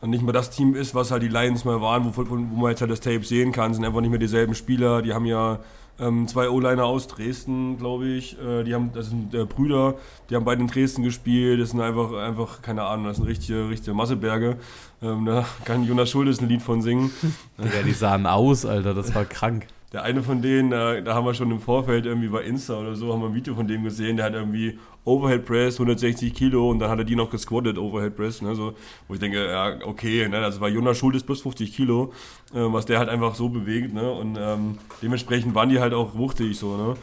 Speaker 5: Und nicht mehr das Team ist, was halt die Lions mal waren, wo, wo man jetzt halt das Tape sehen kann, sind einfach nicht mehr dieselben Spieler. Die haben ja ähm, zwei O-Liner aus Dresden, glaube ich. Äh, die haben, das sind äh, Brüder, die haben beide in Dresden gespielt. Das sind einfach, einfach keine Ahnung, das sind richtige, richtige Masseberge. Ähm, da kann Jonas Schuldes ein Lied von singen.
Speaker 2: Digga, die sahen aus, Alter, das war krank.
Speaker 5: Der eine von denen, äh, da haben wir schon im Vorfeld irgendwie bei Insta oder so, haben wir ein Video von dem gesehen, der hat irgendwie Overhead Press, 160 Kilo und dann hat er die noch gesquattet, Overhead Press, ne, so, wo ich denke, ja, okay, ne, also war Jonas Schultes plus 50 Kilo, äh, was der halt einfach so bewegt, ne, und ähm, dementsprechend waren die halt auch wuchtig, so, ne.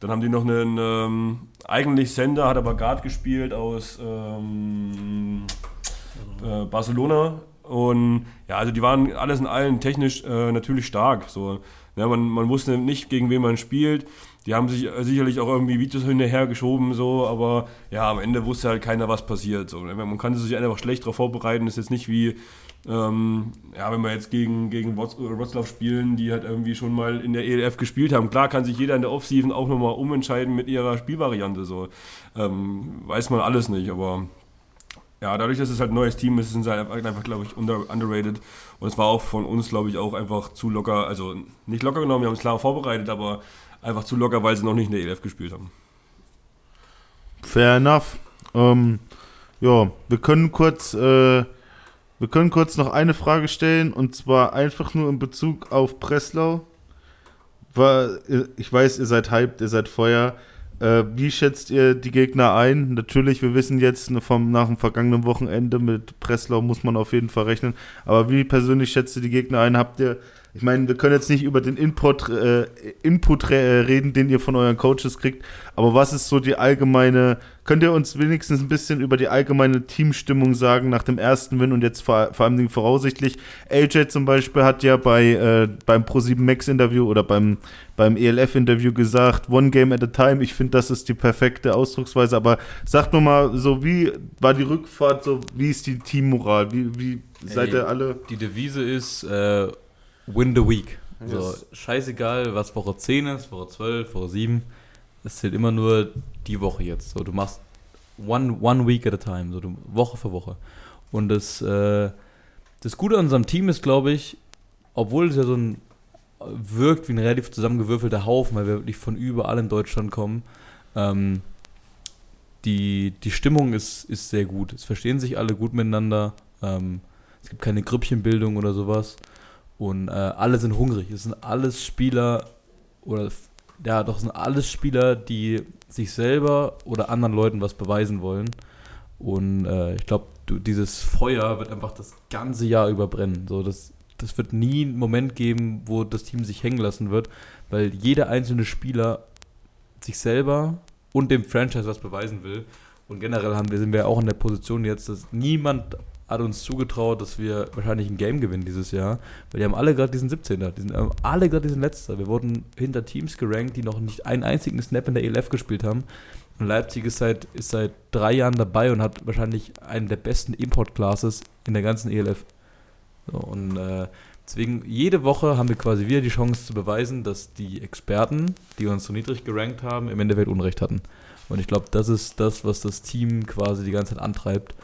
Speaker 5: Dann haben die noch einen, ähm, eigentlich Sender, hat aber Guard gespielt aus ähm, äh, Barcelona. Und ja, also die waren alles in allem technisch äh, natürlich stark. So. Ja, man, man wusste nicht, gegen wen man spielt. Die haben sich äh, sicherlich auch irgendwie Videos hinterher geschoben, so, aber ja, am Ende wusste halt keiner, was passiert. So. Man konnte sich einfach schlecht darauf vorbereiten. Das ist jetzt nicht wie, ähm, ja, wenn wir jetzt gegen, gegen Wroclaw Wroclaw spielen, die halt irgendwie schon mal in der ELF gespielt haben. Klar kann sich jeder in der Offseason auch nochmal umentscheiden mit ihrer Spielvariante. So. Ähm, weiß man alles nicht, aber ja, dadurch, dass es halt ein neues Team ist, sind sie halt einfach, glaube ich, under, underrated. Und es war auch von uns, glaube ich, auch einfach zu locker, also nicht locker genommen, wir haben es klar vorbereitet, aber einfach zu locker, weil sie noch nicht in der ELF gespielt haben.
Speaker 3: Fair enough. Ähm, ja, wir können kurz, äh, wir können kurz noch eine Frage stellen und zwar einfach nur in Bezug auf Breslau. ich weiß, ihr seid hyped, ihr seid Feuer. Äh, wie schätzt ihr die Gegner ein? Natürlich, wir wissen jetzt ne, vom, nach dem vergangenen Wochenende mit Breslau muss man auf jeden Fall rechnen. Aber wie persönlich schätzt ihr die Gegner ein? Habt ihr, ich meine, wir können jetzt nicht über den Input, äh, Input äh, reden, den ihr von euren Coaches kriegt, aber was ist so die allgemeine, könnt ihr uns wenigstens ein bisschen über die allgemeine Teamstimmung sagen nach dem ersten Win und jetzt vor, vor allem voraussichtlich? AJ zum Beispiel hat ja bei, äh, beim Pro7 Max Interview oder beim, beim ELF-Interview gesagt, one game at a time. Ich finde, das ist die perfekte Ausdrucksweise. Aber sagt nur mal, so wie war die Rückfahrt, so wie ist die Teammoral? Wie, wie seid ihr alle?
Speaker 2: Die Devise ist äh, Win the Week. So,
Speaker 3: Yes.
Speaker 2: scheißegal, was Woche 10 ist, Woche 12, Woche 7. Es zählt immer nur die Woche jetzt. So, du machst one, one week at a time, so du, Woche für Woche. Und das, äh, das Gute an unserem Team ist, glaube ich, obwohl es ja so ein wirkt wie ein relativ zusammengewürfelter Haufen, weil wir wirklich von überall in Deutschland kommen, ähm, die, die Stimmung ist, ist sehr gut. Es verstehen sich alle gut miteinander. Ähm, es gibt keine Grüppchenbildung oder sowas. Und äh, alle sind hungrig. Es sind alles Spieler, oder ja, doch sind alles Spieler, die sich selber oder anderen Leuten was beweisen wollen. Und äh, ich glaube, dieses Feuer wird einfach das ganze Jahr über brennen. So, das, das wird nie einen Moment geben, wo das Team sich hängen lassen wird, weil jeder einzelne Spieler sich selber und dem Franchise was beweisen will. Und generell haben wir, sind wir auch in der Position jetzt, dass niemand hat uns zugetraut, dass wir wahrscheinlich ein Game gewinnen dieses Jahr, weil die haben alle gerade diesen 17er, die sind haben alle gerade diesen Letzter. Wir wurden hinter Teams gerankt, die noch nicht einen einzigen Snap in der ELF gespielt haben. Und Leipzig ist seit, ist seit drei Jahren dabei und hat wahrscheinlich einen der besten Import-Classes in der ganzen ELF. So, und äh, deswegen, jede Woche haben wir quasi wieder die Chance zu beweisen, dass die Experten, die uns so niedrig gerankt haben, im Endeffekt Unrecht hatten. Und ich glaube, das ist das, was das Team quasi die ganze Zeit antreibt.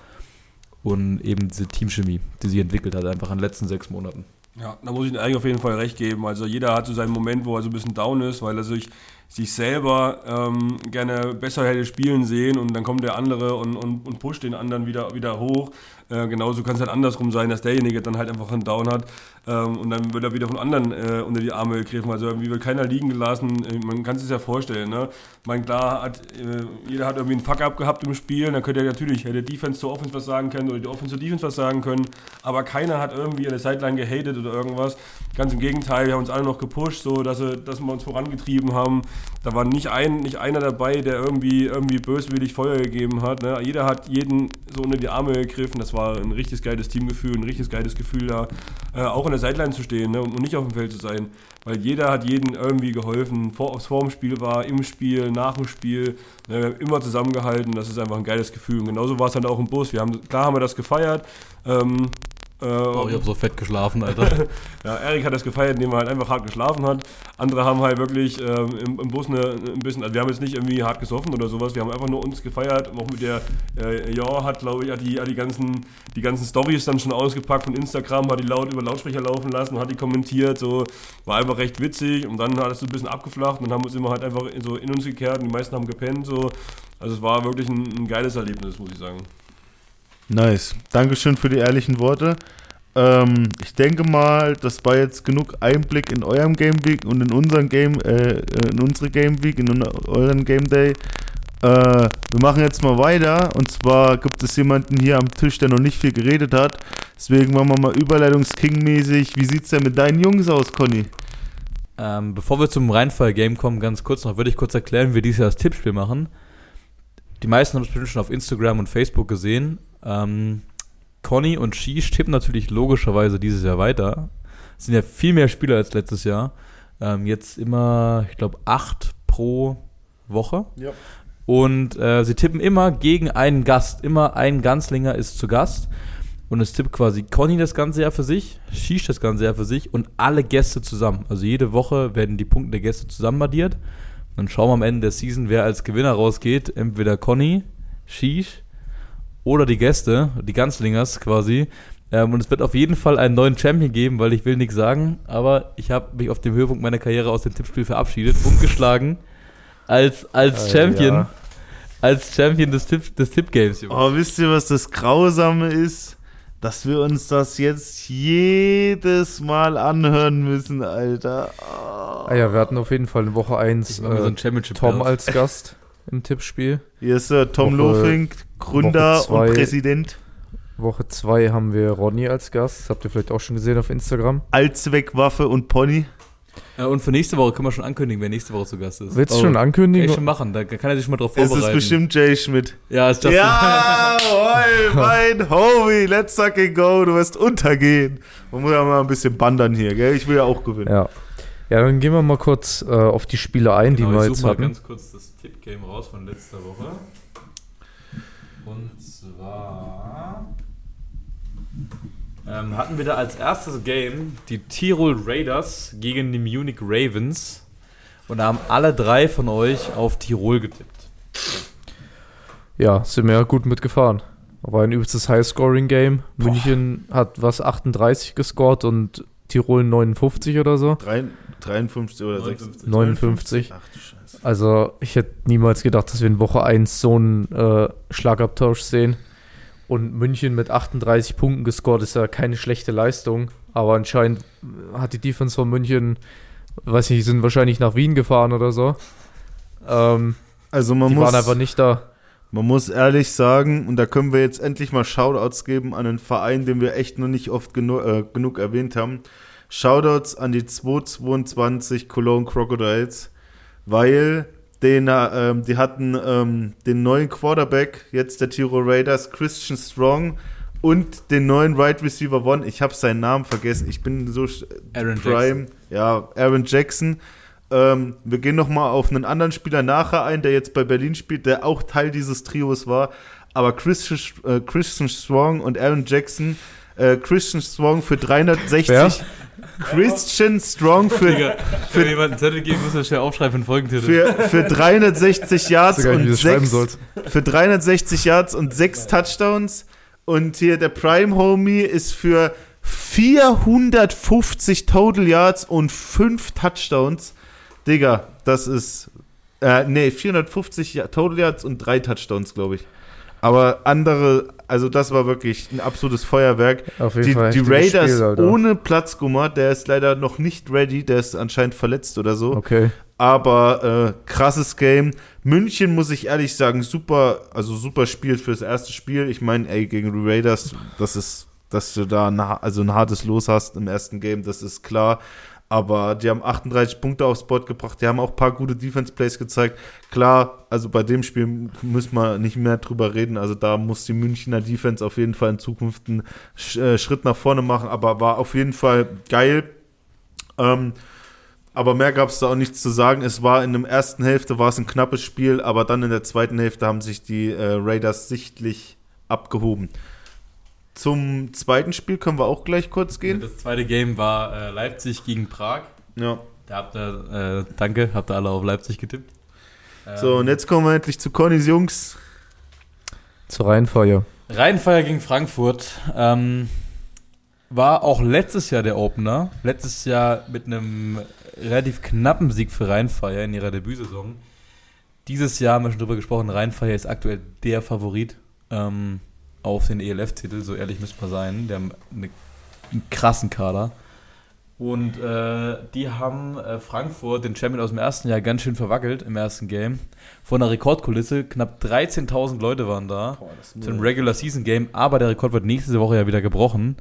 Speaker 2: Und eben diese Teamchemie, die sich entwickelt hat, einfach in den letzten sechs Monaten.
Speaker 5: Ja, da muss ich eigentlich auf jeden Fall recht geben. Also jeder hat so seinen Moment, wo er so ein bisschen down ist, weil er sich, sich selber ähm, gerne besser hätte spielen sehen und dann kommt der andere und, und, und pusht den anderen wieder, wieder hoch. Äh, genauso kann es halt andersrum sein, dass derjenige dann halt einfach einen Down hat ähm, und dann wird er wieder von anderen äh, unter die Arme gegriffen. Also irgendwie wird keiner liegen gelassen. Äh, Man kann es sich ja vorstellen. Ne? Ich meine, klar, hat, äh, jeder hat irgendwie einen Fuck-up gehabt im Spiel. Dann könnte er natürlich, hätte Defense zur Offense was sagen können oder die Offense zur Defense was sagen können. Aber keiner hat irgendwie an der Sideline gehatet oder irgendwas. Ganz im Gegenteil, wir haben uns alle noch gepusht, so dass, sie, dass wir uns vorangetrieben haben. Da war nicht, ein, nicht einer dabei, der irgendwie, irgendwie böswillig Feuer gegeben hat. Ne? Jeder hat jeden so unter die Arme gegriffen. Das war ein richtig geiles Teamgefühl, ein richtig geiles Gefühl da, äh, auch an der Sideline zu stehen ne? und nicht auf dem Feld zu sein. Weil jeder hat jeden irgendwie geholfen, vor, vor dem Spiel war, im Spiel, nach dem Spiel. Ne? Wir haben immer zusammengehalten. Das ist einfach ein geiles Gefühl. Und genauso war es dann auch im Bus. Wir haben, klar haben wir das gefeiert. Ähm, äh,
Speaker 2: Oh, ich habe so fett geschlafen, Alter.
Speaker 5: ja, Erik hat das gefeiert, indem er halt einfach hart geschlafen hat. Andere haben halt wirklich ähm, im, im Bus eine, ein bisschen, also wir haben jetzt nicht irgendwie hart gesoffen oder sowas, wir haben einfach nur uns gefeiert. Auch mit der, äh, ja, hat glaube ich, hat die, hat die ganzen, die ganzen Stories dann schon ausgepackt von Instagram, hat die laut über Lautsprecher laufen lassen hat die kommentiert, so, war einfach recht witzig und dann hat es so ein bisschen abgeflacht und dann haben wir uns immer halt einfach so in uns gekehrt und die meisten haben gepennt, so. Also es war wirklich ein, ein geiles Erlebnis, muss ich sagen.
Speaker 3: Nice. Dankeschön für die ehrlichen Worte. Ähm, ich denke mal, das war jetzt genug Einblick in eurem Game Week und in unseren Game, äh, in unsere Game Week, in euren Game Day. Äh, wir machen jetzt mal weiter. Und zwar gibt es jemanden hier am Tisch, der noch nicht viel geredet hat. Deswegen machen wir mal Überleitungs-King-mäßig. Wie sieht's denn mit deinen Jungs aus, Conny?
Speaker 2: Ähm, bevor wir zum Rheinfall-Game kommen, ganz kurz noch, würde ich kurz erklären, wie wir dieses Jahr das Tippspiel machen. Die meisten haben es bestimmt schon auf Instagram und Facebook gesehen. Ähm, Conny und Shish tippen natürlich logischerweise dieses Jahr weiter. Es sind ja viel mehr Spieler als letztes Jahr. Ähm, jetzt immer, ich glaube, acht pro Woche.
Speaker 3: Ja.
Speaker 2: Und äh, sie tippen immer gegen einen Gast. Immer ein Ganzlinger ist zu Gast. Und es tippt quasi Conny das ganze Jahr für sich, Shish das ganze Jahr für sich und alle Gäste zusammen. Also jede Woche werden die Punkte der Gäste zusammen addiert. Dann schauen wir am Ende der Season, wer als Gewinner rausgeht. Entweder Conny, Shish oder die Gäste, die Ganzlingers quasi. Ähm, und es wird auf jeden Fall einen neuen Champion geben, weil ich will nichts sagen, aber ich habe mich auf dem Höhepunkt meiner Karriere aus dem Tippspiel verabschiedet und geschlagen als, als
Speaker 4: Äh,
Speaker 2: Champion.
Speaker 4: ja.
Speaker 2: Als Champion des, Tipp, des Tipp-Games.
Speaker 3: Oh, wisst ihr, was das Grausame ist? dass wir uns das jetzt jedes Mal anhören müssen, Alter. Oh.
Speaker 4: Ah ja, wir hatten auf jeden Fall in Woche 1
Speaker 2: Ich mach mir so
Speaker 4: äh,
Speaker 2: Championship
Speaker 4: Tom als Gast im Tippspiel.
Speaker 3: Hier ist äh, Tom
Speaker 4: Woche-
Speaker 3: Lofink, Gründer
Speaker 4: zwei.
Speaker 3: und Präsident.
Speaker 4: Woche 2 haben wir Ronny als Gast. Das habt ihr vielleicht auch schon gesehen auf Instagram.
Speaker 3: Allzweckwaffe und Pony.
Speaker 2: Ja, und für nächste Woche können wir schon ankündigen, wer nächste Woche zu Gast ist.
Speaker 4: Willst du
Speaker 2: Oh,
Speaker 4: schon
Speaker 2: Kann ich
Speaker 4: ankündigen?
Speaker 2: schon machen, da kann er sich schon mal drauf
Speaker 3: Es
Speaker 2: vorbereiten.
Speaker 3: ist bestimmt Jay Schmidt.
Speaker 2: Ja, ist Justin.
Speaker 3: Jawohl, mein Homie, let's fucking go, du wirst untergehen. Man muss ja mal ein bisschen bandern hier, gell? Ich will ja auch gewinnen.
Speaker 4: Ja. Ja, dann gehen wir mal kurz äh, auf die Spiele ein,
Speaker 2: Genau,
Speaker 4: die wir
Speaker 2: ich
Speaker 4: jetzt
Speaker 2: mal
Speaker 4: hatten.
Speaker 2: ganz kurz das Tipp-Game raus von letzter Woche. Und zwar ähm, hatten wir da als erstes Game die Tirol Raiders gegen die Munich Ravens. Und da haben alle drei von euch auf Tirol getippt.
Speaker 4: Ja, sind wir ja gut mitgefahren. War ein übelstes High-Scoring-Game. München hat was 38 gescored und Tirol 59 oder so.
Speaker 3: Drei- 53 oder 56.
Speaker 4: 59.
Speaker 3: Ach du Scheiße.
Speaker 4: Also ich hätte niemals gedacht, dass wir in Woche 1 so einen äh, Schlagabtausch sehen. Und München mit 38 Punkten gescored ist ja keine schlechte Leistung. Aber anscheinend hat die Defense von München, weiß nicht, sind wahrscheinlich nach Wien gefahren oder so. Ähm,
Speaker 3: Also man
Speaker 4: die
Speaker 3: muss,
Speaker 4: waren einfach nicht da.
Speaker 3: man muss ehrlich sagen, und da können wir jetzt endlich mal Shoutouts geben an einen Verein, den wir echt noch nicht oft genu äh, genug erwähnt haben. Shoutouts an die 222 Cologne Crocodiles, weil den, äh, ähm, die hatten ähm, den neuen Quarterback, jetzt der Tirol Raiders, Christian Strong und den neuen Right Receiver One. Ich habe seinen Namen vergessen. Ich bin so
Speaker 2: Aaron
Speaker 3: Prime. Ja, Aaron Jackson. Ähm, wir gehen nochmal auf einen anderen Spieler nachher ein, der jetzt bei Berlin spielt, der auch Teil dieses Trios war. Aber Christian, äh, Christian Strong und Aaron Jackson, äh, Christian Strong für 360.
Speaker 4: Wer?
Speaker 3: Christian Strong für,
Speaker 2: Digga, für jemanden einen Zettel geben, muss er schnell aufschreiben für den Folgentitel.
Speaker 3: für, für 360 Yards
Speaker 4: gar nicht,
Speaker 3: und
Speaker 4: du das schreiben
Speaker 3: sechs,
Speaker 4: sollst.
Speaker 3: für 360 Yards und sechs Touchdowns. Und hier der Prime Homie ist für 450 Total Yards und 5 Touchdowns. Digga, das ist. Äh, nee, 450 Ja- Total Yards und 3 Touchdowns, glaube ich. Aber andere, also das war wirklich ein absolutes Feuerwerk.
Speaker 4: Auf jeden
Speaker 3: Die,
Speaker 4: Fall.
Speaker 3: die Raiders
Speaker 4: Spiel,
Speaker 3: ohne Platzgummer, der ist leider noch nicht ready, der ist anscheinend verletzt oder so.
Speaker 4: Okay.
Speaker 3: Aber äh, krasses Game. München muss ich ehrlich sagen, super, also super Spiel fürs erste Spiel. Ich meine, ey, gegen die Raiders, das ist, dass du da ein, also ein hartes Los hast im ersten Game, das ist klar. Aber die haben 38 Punkte aufs Board gebracht. Die haben auch ein paar gute Defense-Plays gezeigt. Klar, also bei dem Spiel müssen wir nicht mehr drüber reden. Also da muss die Münchner Defense auf jeden Fall in Zukunft einen äh, Schritt nach vorne machen. Aber war auf jeden Fall geil. Ähm, aber mehr gab es da auch nichts zu sagen. Es war in der ersten Hälfte war es ein knappes Spiel, aber dann in der zweiten Hälfte haben sich die äh, Raiders sichtlich abgehoben. Zum zweiten Spiel können wir auch gleich kurz gehen.
Speaker 2: Das zweite Game war äh, Leipzig gegen Prag.
Speaker 3: Ja.
Speaker 2: Da habt ihr, äh, danke, habt ihr alle auf Leipzig getippt. Ähm,
Speaker 3: So, und jetzt kommen wir endlich zu Connys Jungs.
Speaker 4: Zur Reihenfeier.
Speaker 2: Rheinfeier gegen Frankfurt. Ähm, war auch letztes Jahr der Opener. Letztes Jahr mit einem relativ knappen Sieg für Rheinfeier in ihrer Debütsaison. Dieses Jahr haben wir schon drüber gesprochen, Rheinfeier ist aktuell der Favorit ähm, auf den ELF-Titel, so ehrlich müssen wir sein. Die haben eine, einen krassen Kader. Und äh, die haben äh, Frankfurt, den Champion aus dem ersten Jahr, ganz schön verwackelt im ersten Game. Vor einer Rekordkulisse, knapp 13.000 Leute waren da zu einem Regular Season Game, aber der Rekord wird nächste Woche ja wieder gebrochen,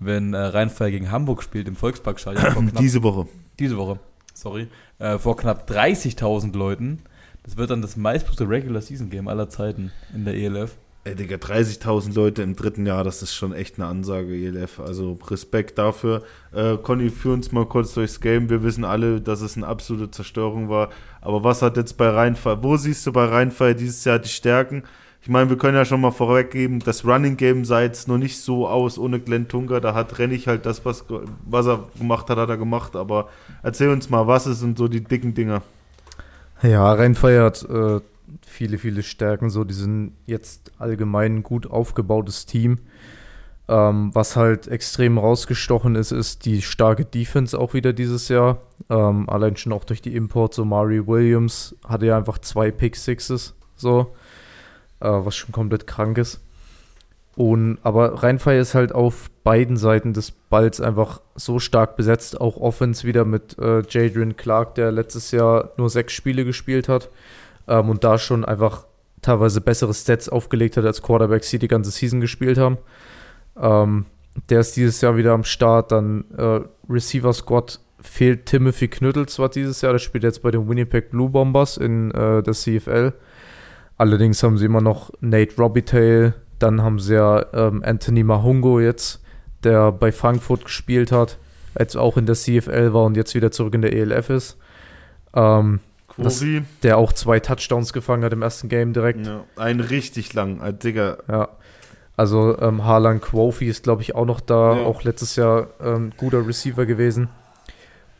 Speaker 2: wenn äh, Rheinfeier gegen Hamburg spielt im Volksparkstadion. knapp-
Speaker 3: Diese Woche.
Speaker 2: diese Woche, sorry, äh, vor knapp 30.000 Leuten. Das wird dann das meistbesuchte Regular Season Game aller Zeiten in der ELF.
Speaker 3: Ey, Digga, 30.000 Leute im dritten Jahr, das ist schon echt eine Ansage, ELF. Also Respekt dafür. Äh, Conny, führ uns mal kurz durchs Game. Wir wissen alle, dass es eine absolute Zerstörung war. Aber was hat jetzt bei Rheinfall, wo siehst du bei Rheinfall dieses Jahr die Stärken? Ich meine, wir können ja schon mal vorweggeben, das Running Game sah jetzt noch nicht so aus ohne Glenn Tunga. Da hat Rennig halt das, was, was er gemacht hat, hat er gemacht. Aber erzähl uns mal, was sind so die dicken Dinger?
Speaker 4: Ja, Rheinfeier hat äh, viele, viele Stärken. So, die sind jetzt allgemein ein gut aufgebautes Team. Ähm, was halt extrem rausgestochen ist, ist die starke Defense auch wieder dieses Jahr. Ähm, allein schon auch durch die Imports. So, Mari Williams hatte ja einfach zwei Pick Sixes, so, äh, was schon komplett krank ist. Und, aber Rheinfire ist halt auf beiden Seiten des Balls einfach so stark besetzt. Auch Offense wieder mit äh, Jadrian Clark, der letztes Jahr nur sechs Spiele gespielt hat ähm, und da schon einfach teilweise bessere Stats aufgelegt hat als Quarterbacks, die die ganze Season gespielt haben. Ähm, der ist dieses Jahr wieder am Start. Dann äh, Receiver Squad fehlt Timothy Knüttel zwar dieses Jahr, der spielt jetzt bei den Winnipeg Blue Bombers in äh, der CFL. Allerdings haben sie immer noch Nate Robitaille, dann haben sie ja ähm, Anthony Mahungo jetzt, der bei Frankfurt gespielt hat, jetzt auch in der CFL war und jetzt wieder zurück in der ELF ist. Ähm, das,
Speaker 3: Quovi.
Speaker 4: der auch zwei Touchdowns gefangen hat im ersten Game direkt.
Speaker 3: Ja, ein richtig lang, äh, Digga.
Speaker 4: Ja. Also ähm, Harlan Quofi ist, glaube ich, auch noch da,
Speaker 3: Ja.
Speaker 4: auch letztes Jahr ähm, guter Receiver gewesen.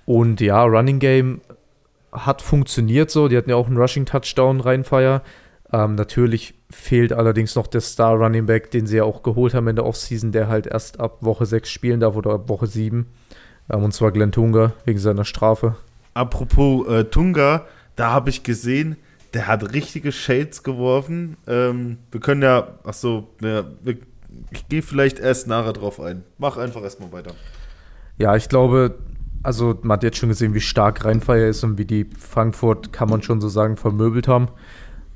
Speaker 4: Und ja, Running Game hat funktioniert so. Die hatten ja auch einen Rushing Touchdown Rheinfire. Ähm, natürlich fehlt allerdings noch der Star Running Back, den sie ja auch geholt haben in der Offseason, der halt erst ab Woche 6 spielen darf oder ab Woche 7. Ähm, und zwar Glenn Tunga wegen seiner Strafe.
Speaker 3: Apropos äh, Tunga, da habe ich gesehen, der hat richtige Shades geworfen. Ähm, wir können ja, ach so, ja, wir, ich gehe vielleicht erst nachher drauf ein. Mach einfach erstmal weiter.
Speaker 4: Ja, ich glaube, also man hat jetzt schon gesehen, wie stark Rheinfire ist und wie die Frankfurt, kann man schon so sagen, vermöbelt haben.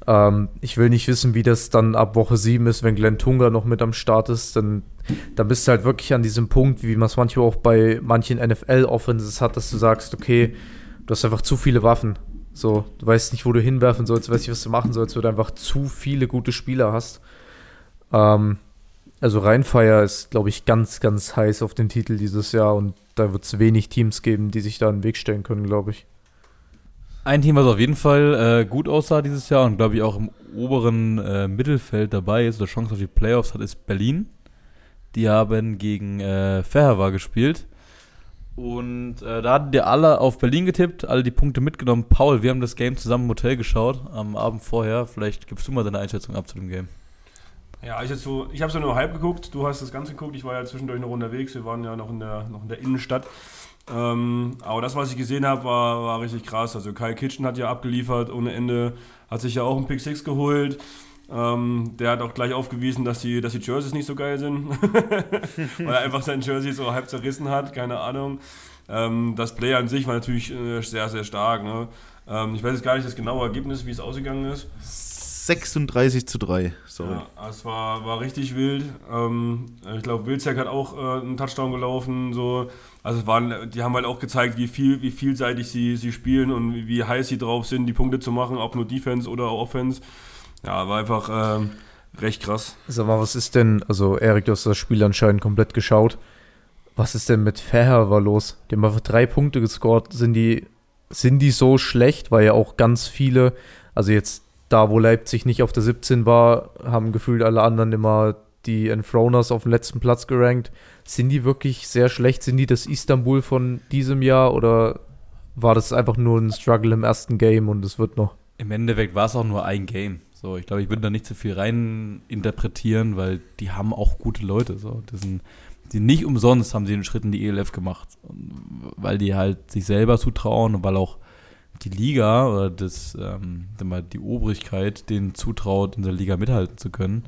Speaker 4: Ähm, ich will nicht wissen, wie das dann ab Woche 7 ist, wenn Glenn Tunga noch mit am Start ist. Dann, dann bist du halt wirklich an diesem Punkt, wie man es manchmal auch bei manchen NFL-Offenses hat, dass du sagst, okay, du hast einfach zu viele Waffen. So, du weißt nicht, wo du hinwerfen sollst, weißt nicht, was du machen sollst, weil du einfach zu viele gute Spieler hast. Ähm, also Rheinfire ist, glaube ich, ganz, ganz heiß auf den Titel dieses Jahr und da wird es wenig Teams geben, die sich da in den Weg stellen können, glaube ich.
Speaker 2: Ein Team, was auf jeden Fall äh, gut aussah dieses Jahr und glaube ich auch im oberen äh, Mittelfeld dabei ist oder Chance auf die Playoffs hat, ist Berlin. Die haben gegen äh, Ferhava gespielt. Und äh, da hatten wir alle auf Berlin getippt, alle die Punkte mitgenommen. Paul, wir haben das Game zusammen im Hotel geschaut, am Abend vorher. Vielleicht gibst du mal deine Einschätzung ab zu dem Game.
Speaker 5: Ja, ich, so, ich habe so nur halb geguckt, du hast das Ganze geguckt, ich war ja zwischendurch noch unterwegs, wir waren ja noch in der, noch in der Innenstadt. Ähm, aber das, was ich gesehen habe, war, war richtig krass. Also Kyle Kitchen hat ja abgeliefert ohne Ende, hat sich ja auch einen Pick 6 geholt. Ähm, der hat auch gleich aufgewiesen, dass die, dass die Jerseys nicht so geil sind, weil er einfach sein Jersey so halb zerrissen hat, keine Ahnung. Ähm, das Play an sich war natürlich äh, sehr, sehr stark. Ne? Ähm, ich weiß jetzt gar nicht das genaue Ergebnis, wie es ausgegangen ist.
Speaker 3: 36 zu 3, sorry.
Speaker 5: Ja, es war, war richtig wild. Ähm, ich glaube, Wilczek hat auch äh, einen Touchdown gelaufen. So. Also es waren, die haben halt auch gezeigt, wie viel, wie vielseitig sie, sie spielen und wie, wie heiß sie drauf sind, die Punkte zu machen, ob nur Defense oder Offense. Ja, war einfach ähm, recht krass.
Speaker 4: Sag mal, was ist denn, also Erik, du hast das Spiel anscheinend komplett geschaut. Was ist denn mit Fairhaver los? Die haben einfach drei Punkte gescored. Sind die, sind die so schlecht? Weil ja auch ganz viele, also jetzt da, wo Leipzig nicht auf der 17 war, haben gefühlt alle anderen immer die Enthroners auf dem letzten Platz gerankt. Sind die wirklich sehr schlecht? Sind die das Istanbul von diesem Jahr oder war das einfach nur ein Struggle im ersten Game und es wird noch?
Speaker 2: Im Endeffekt war es auch nur ein Game. So, ich glaube, ich würde da nicht zu viel rein interpretieren, weil die haben auch gute Leute. So, das sind, die nicht umsonst haben sie den Schritt in die ELF gemacht, weil die halt sich selber zutrauen und weil auch die Liga oder das, ähm, die Obrigkeit denen zutraut, in der Liga mithalten zu können.